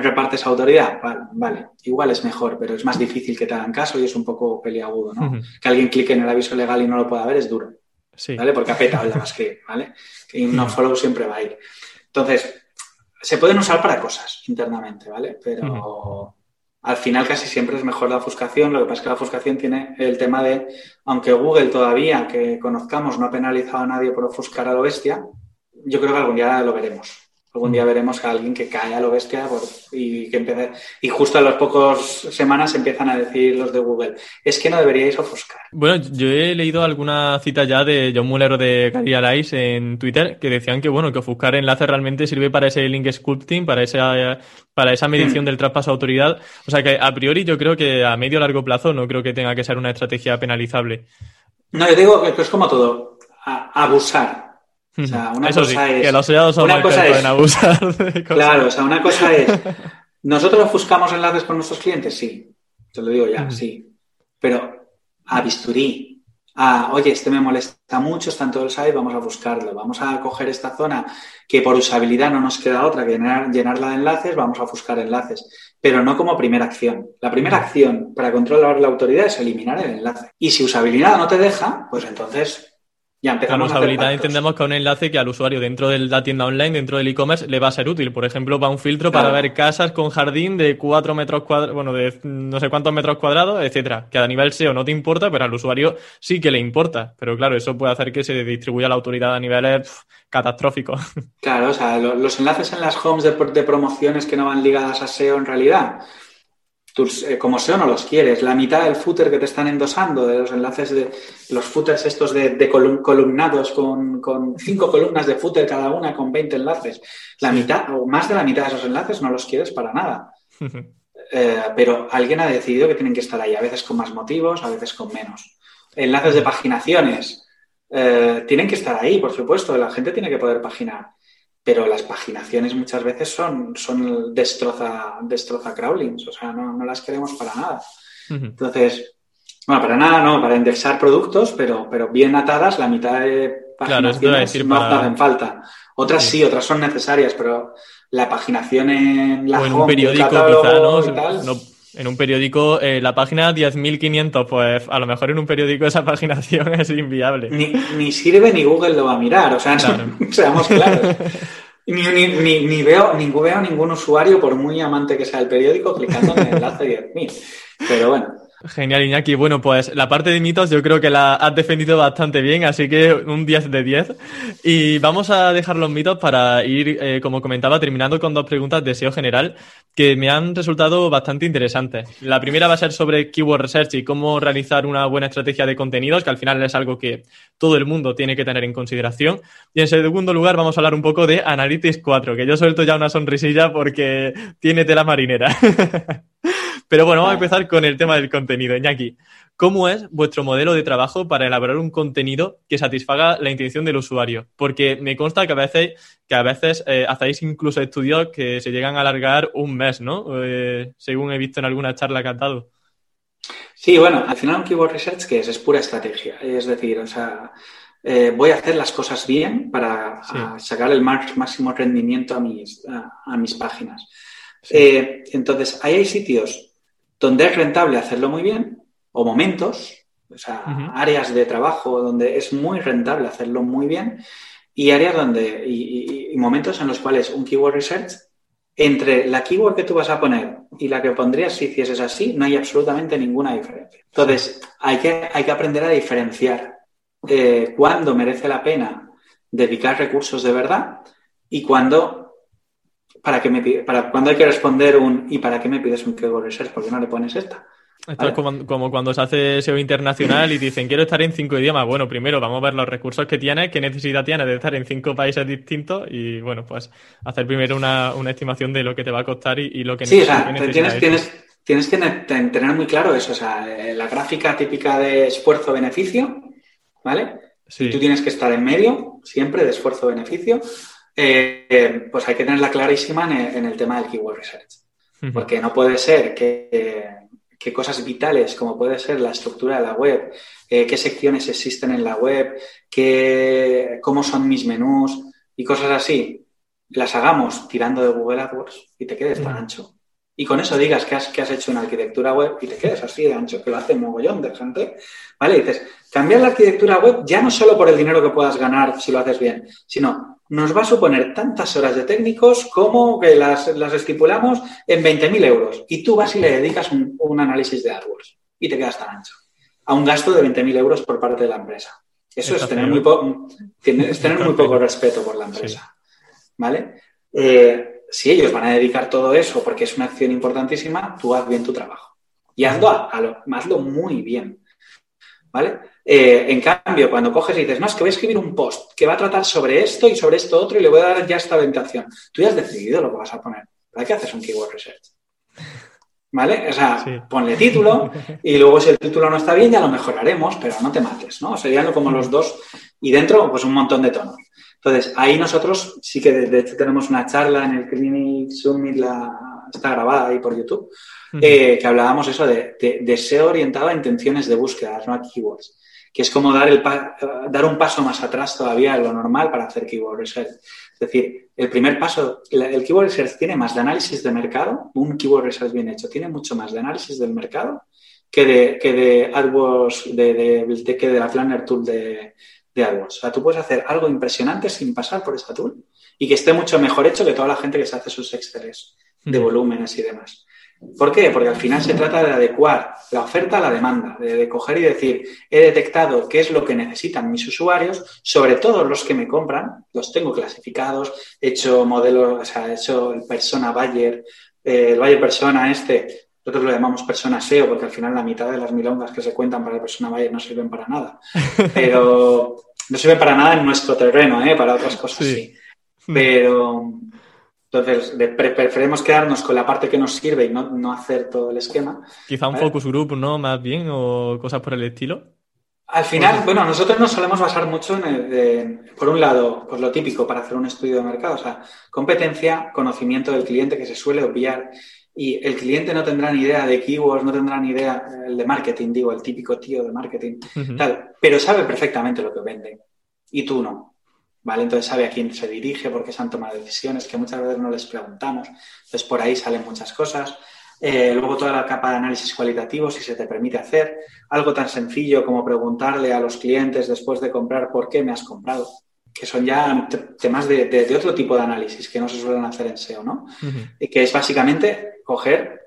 repartes autoridad. Vale, igual es mejor, pero es más difícil que te hagan caso y es un poco peliagudo, ¿no? Que alguien clique en el aviso legal y no lo pueda ver es duro. Sí. ¿Vale? Porque apeta el JavaScript, ¿vale? Que un follow siempre va a ir. Entonces, se pueden usar para cosas internamente, ¿vale? Pero al final casi siempre es mejor la ofuscación. Lo que pasa es que la ofuscación tiene el tema de, aunque Google todavía, que conozcamos, no ha penalizado a nadie por ofuscar a lo bestia, yo creo que algún día lo veremos. Algún día veremos a alguien que cae a lo bestia y que empiece, y justo a las pocas semanas empiezan a decir los de Google, es que no deberíais ofuscar. Bueno, yo he leído alguna cita ya de John Muller de Gary Alice en Twitter que decían que bueno, que ofuscar enlaces realmente sirve para ese link sculpting, para esa, para esa medición mm. del traspaso de autoridad. O sea que a priori yo creo que a medio o largo plazo no creo que tenga que ser una estrategia penalizable. No, yo digo que es como todo, abusar o sea, una cosa es. Que los son una cosa es, abusar Claro, o sea, una cosa es. ¿Nosotros ofuscamos enlaces con nuestros clientes? Sí. Te lo digo ya, sí. Pero a bisturí. A, oye, este me molesta mucho, está en todo el site, vamos a buscarlo. Vamos a coger esta zona que por usabilidad no nos queda otra que llenar, llenarla de enlaces, vamos a buscar enlaces. Pero no como primera acción. La primera acción para controlar la autoridad es eliminar el enlace. Y si usabilidad no te deja, pues entonces ya empezamos a habilidad entendemos que un enlace que al usuario dentro de la tienda online, dentro del e-commerce, le va a ser útil. Por ejemplo, va un filtro para ver casas con jardín de 4 metros cuadrados, bueno, de no sé cuántos metros cuadrados, etcétera. Que a nivel SEO no te importa, pero al usuario sí que le importa. Pero claro, eso puede hacer que se distribuya la autoridad a niveles catastróficos. Claro, o sea, los enlaces en las homes de, de promociones que no van ligadas a SEO en realidad eh, como SEO no los quieres. La mitad del footer que te están endosando, de los enlaces de los footers estos de, columnados con, cinco columnas de footer cada una con 20 enlaces, la mitad o más de la mitad de esos enlaces no los quieres para nada. Eh, pero alguien ha decidido que tienen que estar ahí, a veces con más motivos, a veces con menos. Enlaces de paginaciones. Eh, tienen que estar ahí, por supuesto, la gente tiene que poder paginar pero las paginaciones muchas veces son, son destroza, destroza crawlings, o sea, no, las queremos para nada. Entonces, bueno, para nada no, para indexar productos, pero, pero bien atadas, la mitad de paginaciones no hacen falta. Otras sí. otras son necesarias, pero la paginación en la o en un periódico quizá, ¿no? En un periódico, eh, la página 10.500, pues a lo mejor en un periódico esa paginación es inviable. Ni, sirve ni Google lo va a mirar, o sea, seamos claros. Ni, ni, veo, ni veo ningún usuario, por muy amante que sea el periódico, clicando en el enlace 10.000. Pero bueno. Genial, Iñaki. Bueno, pues la parte de mitos yo creo que la has defendido bastante bien, así que un 10 de 10. Y vamos a dejar los mitos para ir, eh, como comentaba, terminando con dos preguntas de SEO general que me han resultado bastante interesantes. La primera va a ser sobre Keyword Research y cómo realizar una buena estrategia de contenidos, que al final es algo que todo el mundo tiene que tener en consideración. Y en segundo lugar vamos a hablar un poco de Analytics 4, que yo suelto ya una sonrisilla porque tiene tela marinera. Pero bueno, vamos a empezar con el tema del contenido. Iñaki, ¿cómo es vuestro modelo de trabajo para elaborar un contenido que satisfaga la intención del usuario? Porque me consta que a veces, que a veces eh, hacéis incluso estudios que se llegan a alargar un mes, ¿no? Eh, según he visto en alguna charla que has dado. Sí, bueno, al final un keyword research que es, es pura estrategia. Es decir, o sea, eh, voy a hacer las cosas bien para sacar el máximo rendimiento a mis, a, mis páginas. Eh, entonces, ahí hay sitios donde es rentable hacerlo muy bien, o momentos, o sea, áreas de trabajo donde es muy rentable hacerlo muy bien, y áreas donde, y, momentos en los cuales un keyword research, entre la keyword que tú vas a poner y la que pondrías si hicieses así, no hay absolutamente ninguna diferencia. Entonces, hay que, hay que aprender a diferenciar eh, cuándo merece la pena dedicar recursos de verdad y cuándo para que me para cuando hay que responder un ¿y para qué me pides un keyword research? ¿Por qué no le pones esta? Esto es como, cuando se hace SEO internacional y dicen quiero estar en cinco idiomas. Bueno, primero vamos a ver los recursos que tiene, qué necesidad tiene de estar en cinco países distintos y bueno, pues hacer primero una, estimación de lo que te va a costar y, lo que Sí, o sea, tienes, tienes, tienes, que tener muy claro eso. O sea, eh, la gráfica típica de esfuerzo-beneficio, ¿vale? Sí. tú tienes que estar en medio siempre de esfuerzo-beneficio. Eh, pues hay que tenerla clarísima en el, tema del keyword research. Porque no puede ser que cosas vitales, como puede ser la estructura de la web, eh, qué secciones existen en la web, qué, cómo son mis menús y cosas así, las hagamos tirando de Google AdWords y te quedes tan ancho. Y con eso digas que has, que has hecho una arquitectura web y te quedes así de ancho, que lo hace un mogollón de gente. ¿Vale? Y dices, cambiar la arquitectura web ya no solo por el dinero que puedas ganar si lo haces bien, sino nos va a suponer tantas horas de técnicos como que las, estipulamos en 20.000 euros. Y tú vas y le dedicas un, análisis de AdWords y te quedas tan ancho. A un gasto de 20.000 euros por parte de la empresa. Eso es tener, muy tener muy poco respeto por la empresa. ¿Vale? Eh, si ellos van a dedicar todo eso porque es una acción importantísima, tú haz bien tu trabajo. Y hazlo, hazlo muy bien. ¿Vale? Eh, en cambio, cuando coges y dices, no, es que voy a escribir un post que va a tratar sobre esto y sobre esto otro y le voy a dar ya esta orientación. Tú ya has decidido lo que vas a poner. ¿Para qué haces un keyword research? ¿Vale? O sea, ponle título y luego si el título no está bien ya lo mejoraremos, pero no te mates, ¿no? Serían como los dos y dentro pues un montón de tonos. Entonces, ahí nosotros sí que de, hecho tenemos una charla en el Clinic Summit, la, está grabada ahí por YouTube, eh, que hablábamos eso de, de, deseo orientado a intenciones de búsqueda, no a keywords que es como dar, el dar un paso más atrás todavía de lo normal para hacer keyword research. Es decir, el primer paso, el keyword research tiene más de análisis de mercado, un keyword research bien hecho tiene mucho más de análisis del mercado que de, que de AdWords, de, de, que de la Planner Tool de, de AdWords. O sea, tú puedes hacer algo impresionante sin pasar por esa tool y que esté mucho mejor hecho que toda la gente que se hace sus Exceles de volúmenes y demás. ¿Por qué? Porque al final se trata de adecuar la oferta a la demanda, de, coger y decir, he detectado qué es lo que necesitan mis usuarios, sobre todo los que me compran, los tengo clasificados, he hecho modelos, o sea, he hecho el persona Bayer, eh, el Bayer persona este, nosotros lo llamamos persona SEO porque al final la mitad de las milongas que se cuentan para el persona Bayer no sirven para nada, pero no sirven para nada en nuestro terreno, ¿eh? para otras cosas sí. Pero, entonces, preferimos quedarnos con la parte que nos sirve y no, hacer todo el esquema. Quizá un focus group, ¿no? Más bien, o cosas por el estilo. Al final, bueno, nosotros nos solemos basar mucho en, por un lado, pues lo típico para hacer un estudio de mercado, o sea, competencia, conocimiento del cliente que se suele obviar y el cliente no tendrá ni idea de keywords, no tendrá ni idea el de marketing, digo, el típico tío de marketing, tal, pero sabe perfectamente lo que vende y tú no. ¿Vale? Entonces sabe a quién se dirige, por qué se han tomado decisiones, que muchas veces no les preguntamos. Entonces por ahí salen muchas cosas. Eh, luego toda la capa de análisis cualitativo, si se te permite hacer. Algo tan sencillo como preguntarle a los clientes después de comprar por qué me has comprado, que son ya temas de, otro tipo de análisis que no se suelen hacer en SEO, ¿no? Y que es básicamente coger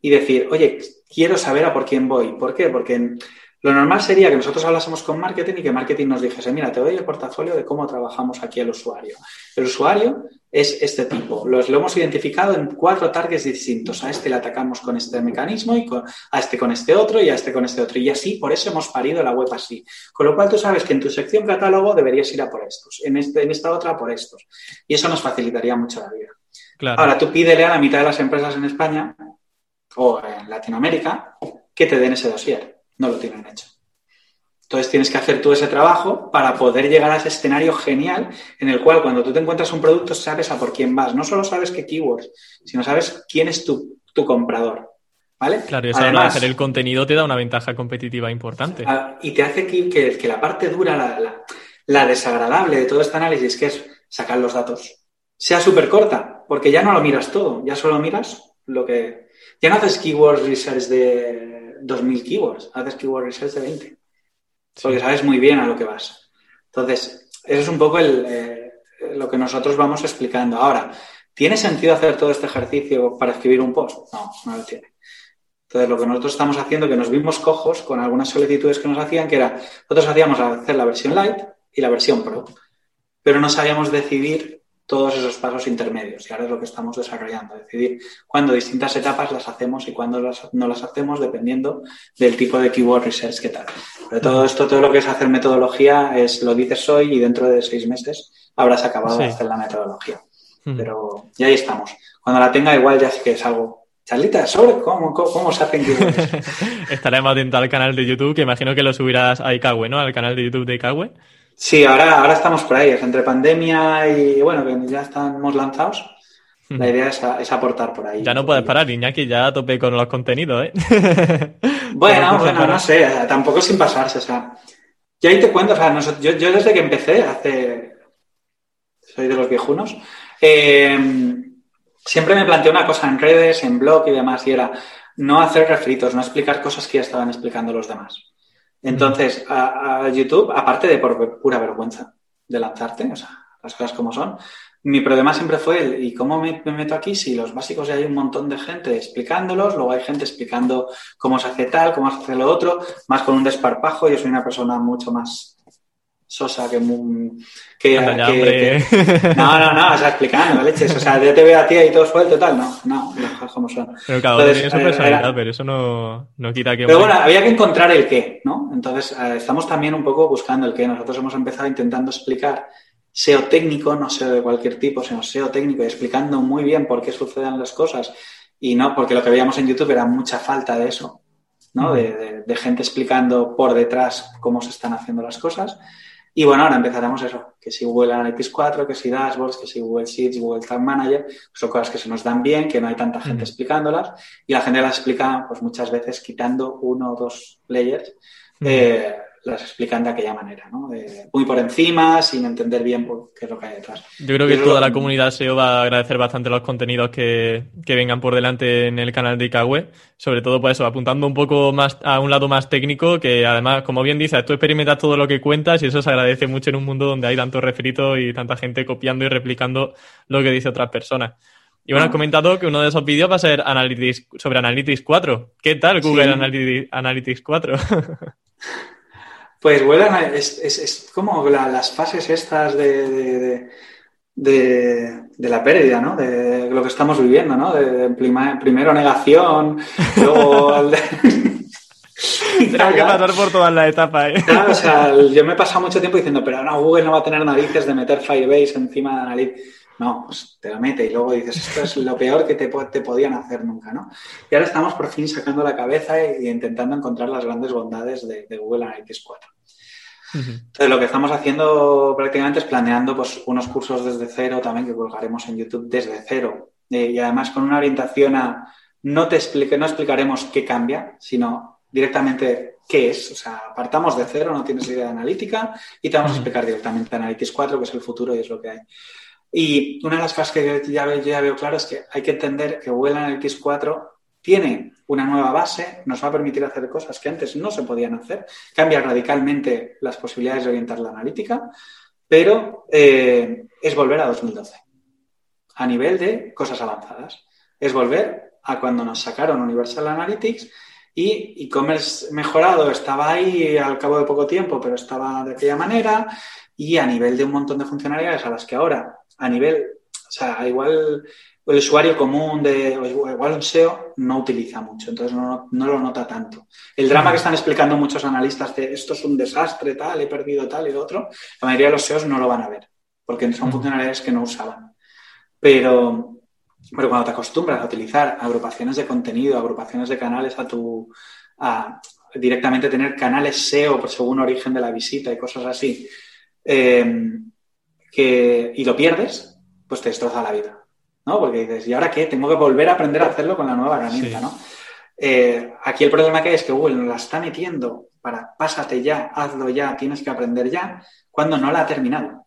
y decir, oye, quiero saber a por quién voy. ¿Por qué? Porque lo normal sería que nosotros hablásemos con marketing y que marketing nos dijese, mira, te doy el portafolio de cómo trabajamos aquí el usuario. El usuario es este tipo. Los, lo hemos identificado en cuatro targets distintos. A este le atacamos con este mecanismo y a este con este otro y a este con este otro. Y así, por eso hemos parido la web así. Con lo cual tú sabes que en tu sección catálogo deberías ir a por estos, en, este, en esta otra por estos. Y eso nos facilitaría mucho la vida. Ahora, tú pídele a la mitad de las empresas en España o en Latinoamérica que te den ese dossier no lo tienen hecho. Entonces tienes que hacer todo ese trabajo para poder llegar a ese escenario genial en el cual cuando tú te encuentras un producto sabes a por quién vas. No solo sabes qué keywords, sino sabes quién es tu, comprador. ¿Vale? Claro, y además hacer el contenido te da una ventaja competitiva importante. Ah, y te hace que, que, la parte dura, la, la desagradable de todo este análisis, que es sacar los datos, sea súper corta, porque ya no lo miras todo, ya solo miras lo que... Ya no haces keyword research de 2.000 keywords, haces keyword research de 20, porque sabes muy bien a lo que vas. Entonces, eso es un poco el, eh, lo que nosotros vamos explicando. Ahora, ¿tiene sentido hacer todo este ejercicio para escribir un post? No, no lo tiene. Entonces, lo que nosotros estamos haciendo, que nos vimos cojos con algunas solicitudes que nos hacían, que era, nosotros hacíamos hacer la versión light y la versión pro, pero no sabíamos decidir todos esos pasos intermedios y ahora es lo que estamos desarrollando, decidir cuándo distintas etapas las hacemos y cuándo no las hacemos dependiendo del tipo de keyword research que tal. Pero todo esto, todo lo que es hacer metodología es lo dices hoy y dentro de seis meses habrás acabado de hacer la metodología. Pero ya ahí estamos. Cuando la tenga igual ya sí que es algo Charlita, sobre cómo, cómo, se hacen Estaremos atentos al canal de YouTube, que imagino que lo subirás a Icagüe, ¿no? Al canal de YouTube de Icagüe. Sí, ahora, ahora estamos por ahí, es entre pandemia y bueno, que ya estamos lanzados. La idea es, aportar por ahí. Ya no puedes parar, Iñaki, ya a tope con los contenidos, ¿eh? bueno, bueno, no sé, tampoco sin pasarse, o sea. Yo ahí te cuento, o sea, yo, yo, desde que empecé, hace. Soy de los viejunos. Eh, siempre me planteé una cosa en redes, en blog y demás, y era no hacer refritos, no explicar cosas que ya estaban explicando los demás. Entonces, a, YouTube, aparte de por pura vergüenza de lanzarte, o sea, las cosas como son, mi problema siempre fue el, ¿y cómo me, meto aquí si los básicos ya hay un montón de gente explicándolos, luego hay gente explicando cómo se hace tal, cómo se hace lo otro, más con un desparpajo, yo soy una persona mucho más sosa que, que, no, no, no, o sea, explicando leches, o sea, yo te veo a ti ahí todo suelto tal, no, no, como son. Pero cada uno tiene su personalidad, pero eso no, no quita que... Pero bueno, había que encontrar el qué, ¿no? Entonces, eh, estamos también un poco buscando el qué. Nosotros hemos empezado intentando explicar SEO técnico, no SEO de cualquier tipo, sino SEO técnico, y explicando muy bien por qué suceden las cosas, y no, porque lo que veíamos en YouTube era mucha falta de eso, ¿no? de, de gente explicando por detrás cómo se están haciendo las cosas. Y bueno, ahora empezaremos eso, que si Google Analytics 4, que si Dashboards, que si Google Sheets, Google Tag Manager, son cosas que se nos dan bien, que no hay tanta gente explicándolas y la gente las explica pues muchas veces quitando uno o dos layers las explican de aquella manera, ¿no? muy por encima, sin entender bien qué es lo que hay detrás. Yo creo que toda la comunidad SEO va a agradecer bastante los contenidos que, vengan por delante en el canal de Icagüe, sobre todo por eso, apuntando un poco más a un lado más técnico, que además, como bien dices, tú experimentas todo lo que cuentas y eso se agradece mucho en un mundo donde hay tanto refrito y tanta gente copiando y replicando lo que dice otras personas. Y bueno, has comentado que uno de esos vídeos va a ser Analytics, sobre Analytics 4. ¿Qué tal Google Analytics 4? Pues vuelan, es, es, como las fases estas de, de, de, la pérdida, ¿no? De lo que estamos viviendo, ¿no? De, primero negación, luego... Tenemos que pasar por todas las etapas, ¿eh? Claro, o sea, yo me he pasado mucho tiempo diciendo, pero no, Google no va a tener narices de meter Firebase encima de Analytics. No, pues te la mete y luego dices, esto es lo peor que te, te podían hacer nunca, ¿no? Y ahora estamos por fin sacando la cabeza e, intentando encontrar las grandes bondades de, Google Analytics 4. Entonces, lo que estamos haciendo prácticamente es planeando pues, unos cursos desde cero también que colgaremos en YouTube desde cero. Eh, y además con una orientación a no te explique, no explicaremos qué cambia, sino directamente qué es. O sea, partamos de cero, no tienes idea de analítica y te vamos a explicar directamente Analytics 4, que es el futuro y es lo que hay. Y una de las cosas que ya, veo, claro es que hay que entender que Google Analytics 4 tiene una nueva base, nos va a permitir hacer cosas que antes no se podían hacer, cambia radicalmente las posibilidades de orientar la analítica, pero eh, es volver a 2012 a nivel de cosas avanzadas. Es volver a cuando nos sacaron Universal Analytics y e-commerce mejorado estaba ahí al cabo de poco tiempo, pero estaba de aquella manera y a nivel de un montón de funcionalidades a las que ahora a nivel, o sea, igual el usuario común de, igual un SEO no utiliza mucho, entonces no, lo nota tanto. El drama que están explicando muchos analistas de esto es un desastre, tal, he perdido tal y lo otro, la mayoría de los SEOs no lo van a ver, porque son funcionalidades que no usaban. Pero, pero cuando te acostumbras a utilizar agrupaciones de contenido, agrupaciones de canales a tu, a directamente tener canales SEO según origen de la visita y cosas así, eh, que, y lo pierdes, pues te destroza la vida, ¿no? Porque dices, ¿y ahora qué? Tengo que volver a aprender a hacerlo con la nueva herramienta, ¿no? Eh, aquí el problema que hay es que Google nos la está metiendo para pásate ya, hazlo ya, tienes que aprender ya, cuando no la ha terminado.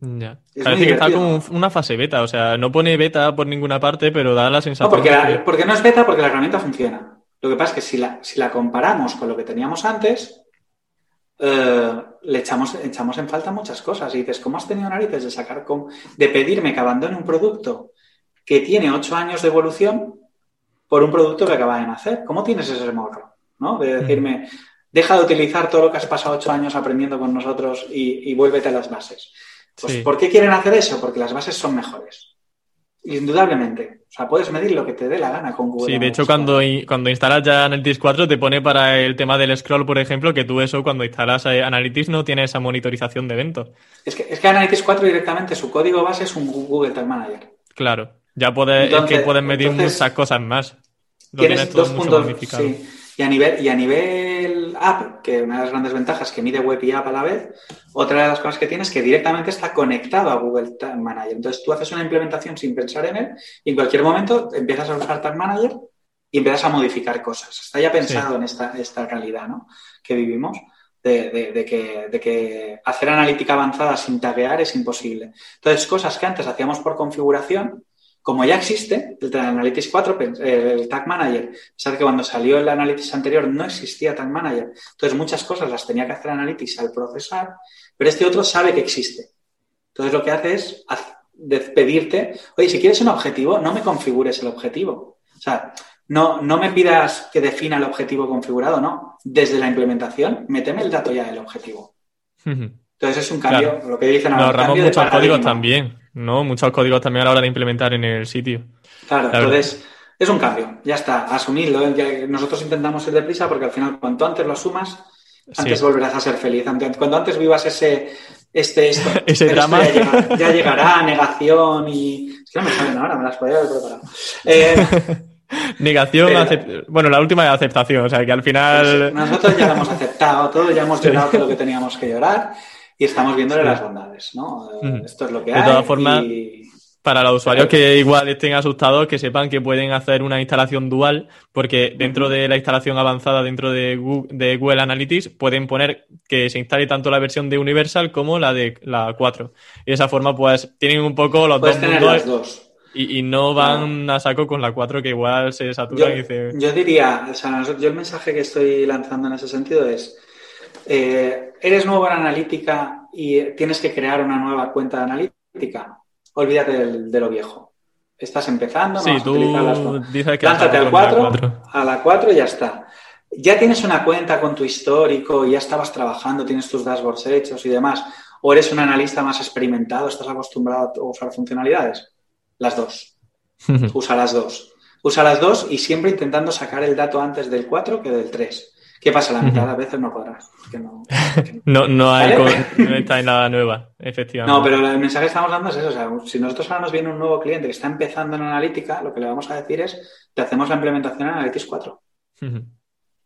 Ya. Parece que está como una fase beta, o sea, no pone beta por ninguna parte, pero da la sensación. No, porque, porque no es beta, porque la herramienta funciona. Lo que pasa es que si la, si la comparamos con lo que teníamos antes, eh, le echamos, echamos en falta muchas cosas. Y dices, ¿cómo has tenido narices de sacar de pedirme que abandone un producto que tiene ocho años de evolución por un producto que acaba de nacer? ¿Cómo tienes ese morro? ¿No? De decirme, deja de utilizar todo lo que has pasado ocho años aprendiendo con nosotros y, vuélvete a las bases. Pues, ¿Por qué quieren hacer eso? Porque las bases son mejores. Indudablemente. O sea, puedes medir lo que te dé la gana con Google. Sí, de hecho, cuando, cuando instalas ya Analytics 4, te pone para el tema del scroll, por ejemplo, que tú eso, cuando instalas eh, Analytics, no tienes esa monitorización de eventos. Es que, es que Analytics 4 directamente, su código base es un Google Tag Manager. Claro. Ya puedes, que puedes medir muchas cosas más. Lo tienes, dos puntos. Sí. Y a nivel, y a nivel app, que una de las grandes ventajas que mide web y app a la vez, otra de las cosas que tienes es que directamente está conectado a Google Tag Manager. Entonces tú haces una implementación sin pensar en él y en cualquier momento empiezas a usar Tag Manager y empiezas a modificar cosas. Está ya pensado en esta, esta realidad ¿no? que vivimos. De, de, que, de, que, hacer analítica avanzada sin taguear es imposible. Entonces, cosas que antes hacíamos por configuración, como ya existe el Analytics 4, el Tag Manager, sabe que cuando salió el Analytics anterior no existía Tag Manager, entonces muchas cosas las tenía que hacer Analytics al procesar, pero este otro sabe que existe. Entonces lo que hace es pedirte, oye, si quieres un objetivo, no me configures el objetivo. O sea, no, no me pidas que defina el objetivo configurado, no. Desde la implementación, méteme el dato ya del objetivo. Entonces es un cambio, lo que dicen ahora. Nos ahorramos muchos códigos también. ¿no? Muchos códigos también a la hora de implementar en el sitio. Claro, entonces es un cambio, ya está, asumirlo. Nosotros intentamos ir deprisa porque al final cuanto antes lo asumas, antes volverás a ser feliz. Cuando antes vivas ese, este, ese drama. Ya, llegará, negación y... Es que no me salen ahora, me las podría haber preparado. Eh, Negación, bueno, la última es aceptación, o sea que al final... nosotros ya lo hemos aceptado todo, ya hemos llorado todo lo que teníamos que llorar y estamos viéndole las bondades, ¿no? Eh, esto es lo que hay. De todas formas, para los usuarios que igual estén asustados, que sepan que pueden hacer una instalación dual, porque dentro de la instalación avanzada dentro de Google, Analytics pueden poner que se instale tanto la versión de Universal como la de la 4. Y de esa forma, pues, tienen un poco los dos mundos. Y, no van a saco con la 4 que igual se saturan y dice... Yo diría, o sea, yo el mensaje que estoy lanzando en ese sentido es eh, eres nuevo en analítica y tienes que crear una nueva cuenta de analítica, olvídate de, lo viejo. Estás empezando, sí, tú dices que lánzate al 4, a la 4 y ya está. Ya tienes una cuenta con tu histórico, ya estabas trabajando, tienes tus dashboards hechos y demás, o eres un analista más experimentado, estás acostumbrado a usar funcionalidades. Las dos. Usa las dos. Usa las dos y siempre intentando sacar el dato antes del 4 que del 3. ¿Qué pasa? La mitad a veces no podrás. no, no, hay no está en nada nueva, efectivamente. No, pero el mensaje que estamos dando es eso. O sea, si nosotros ahora nos viene un nuevo cliente que está empezando en analítica, lo que le vamos a decir es, te hacemos la implementación en Analytics 4.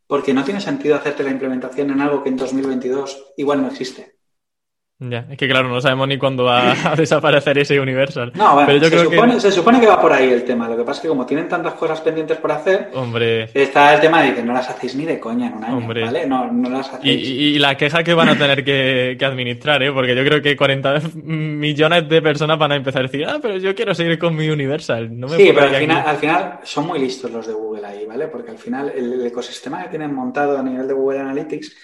Porque no tiene sentido hacerte la implementación en algo que en 2022 igual no existe. Ya, es que claro, no sabemos ni cuándo va a desaparecer ese Universal. No, bueno, Pero yo se, creo supone, que... se supone que va por ahí el tema. Lo que pasa es que como tienen tantas cosas pendientes por hacer, Hombre. está el tema de que no las hacéis ni de coña en un año, Hombre. ¿vale? No, no las hacéis. Y, la queja que van a tener que, administrar, ¿eh? Porque yo creo que 40 millones de personas van a empezar a decir, ah, pero yo quiero seguir con mi Universal. No me sí, pero al final, al final son muy listos los de Google ahí, ¿vale? Porque al final el, ecosistema que tienen montado a nivel de Google Analytics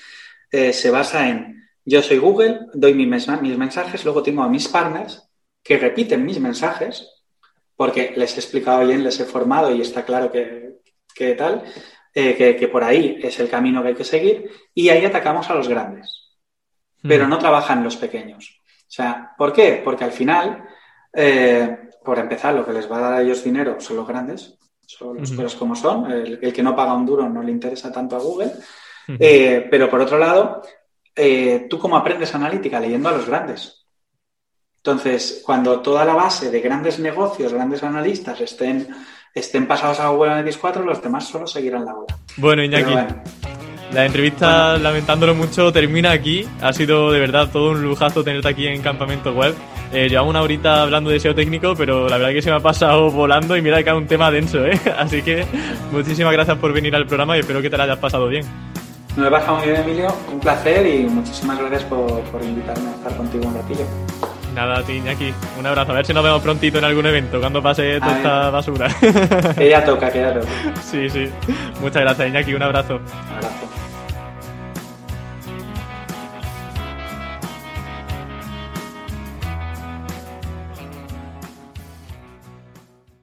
eh, se basa en yo soy Google, doy mis, mensajes, luego tengo a mis partners que repiten mis mensajes, porque les he explicado bien, les he formado y está claro que, tal, eh, que, por ahí es el camino que hay que seguir, y ahí atacamos a los grandes, pero hmm. no trabajan los pequeños. O sea, ¿por qué? Porque al final, eh, por empezar, lo que les va a dar a ellos dinero son los grandes, son los cosas como son, el, que no paga un duro no le interesa tanto a Google, eh, pero por otro lado, eh, tú cómo aprendes analítica leyendo a los grandes. Entonces, cuando toda la base de grandes negocios, grandes analistas estén, estén pasados a Google Analytics 4, los demás solo seguirán la ola. Bueno, Iñaki, la entrevista, lamentándolo mucho, termina aquí. Ha sido de verdad todo un lujazo tenerte aquí en Campamento Web. Eh, llevamos una horita hablando de SEO técnico, pero la verdad que se me ha pasado volando y mira que es un tema denso, ¿eh? Así que muchísimas gracias por venir al programa y espero que te lo hayas pasado bien. He pasado muy bien, Emilio. Un placer y muchísimas gracias por, por invitarme a estar contigo un ratillo. Nada, a ti, Iñaki. Un abrazo. A ver si nos vemos prontito en algún evento cuando pase toda esta basura. Que ya toca, que ya toca. Sí, sí. Muchas gracias, Iñaki. Un abrazo. Un abrazo.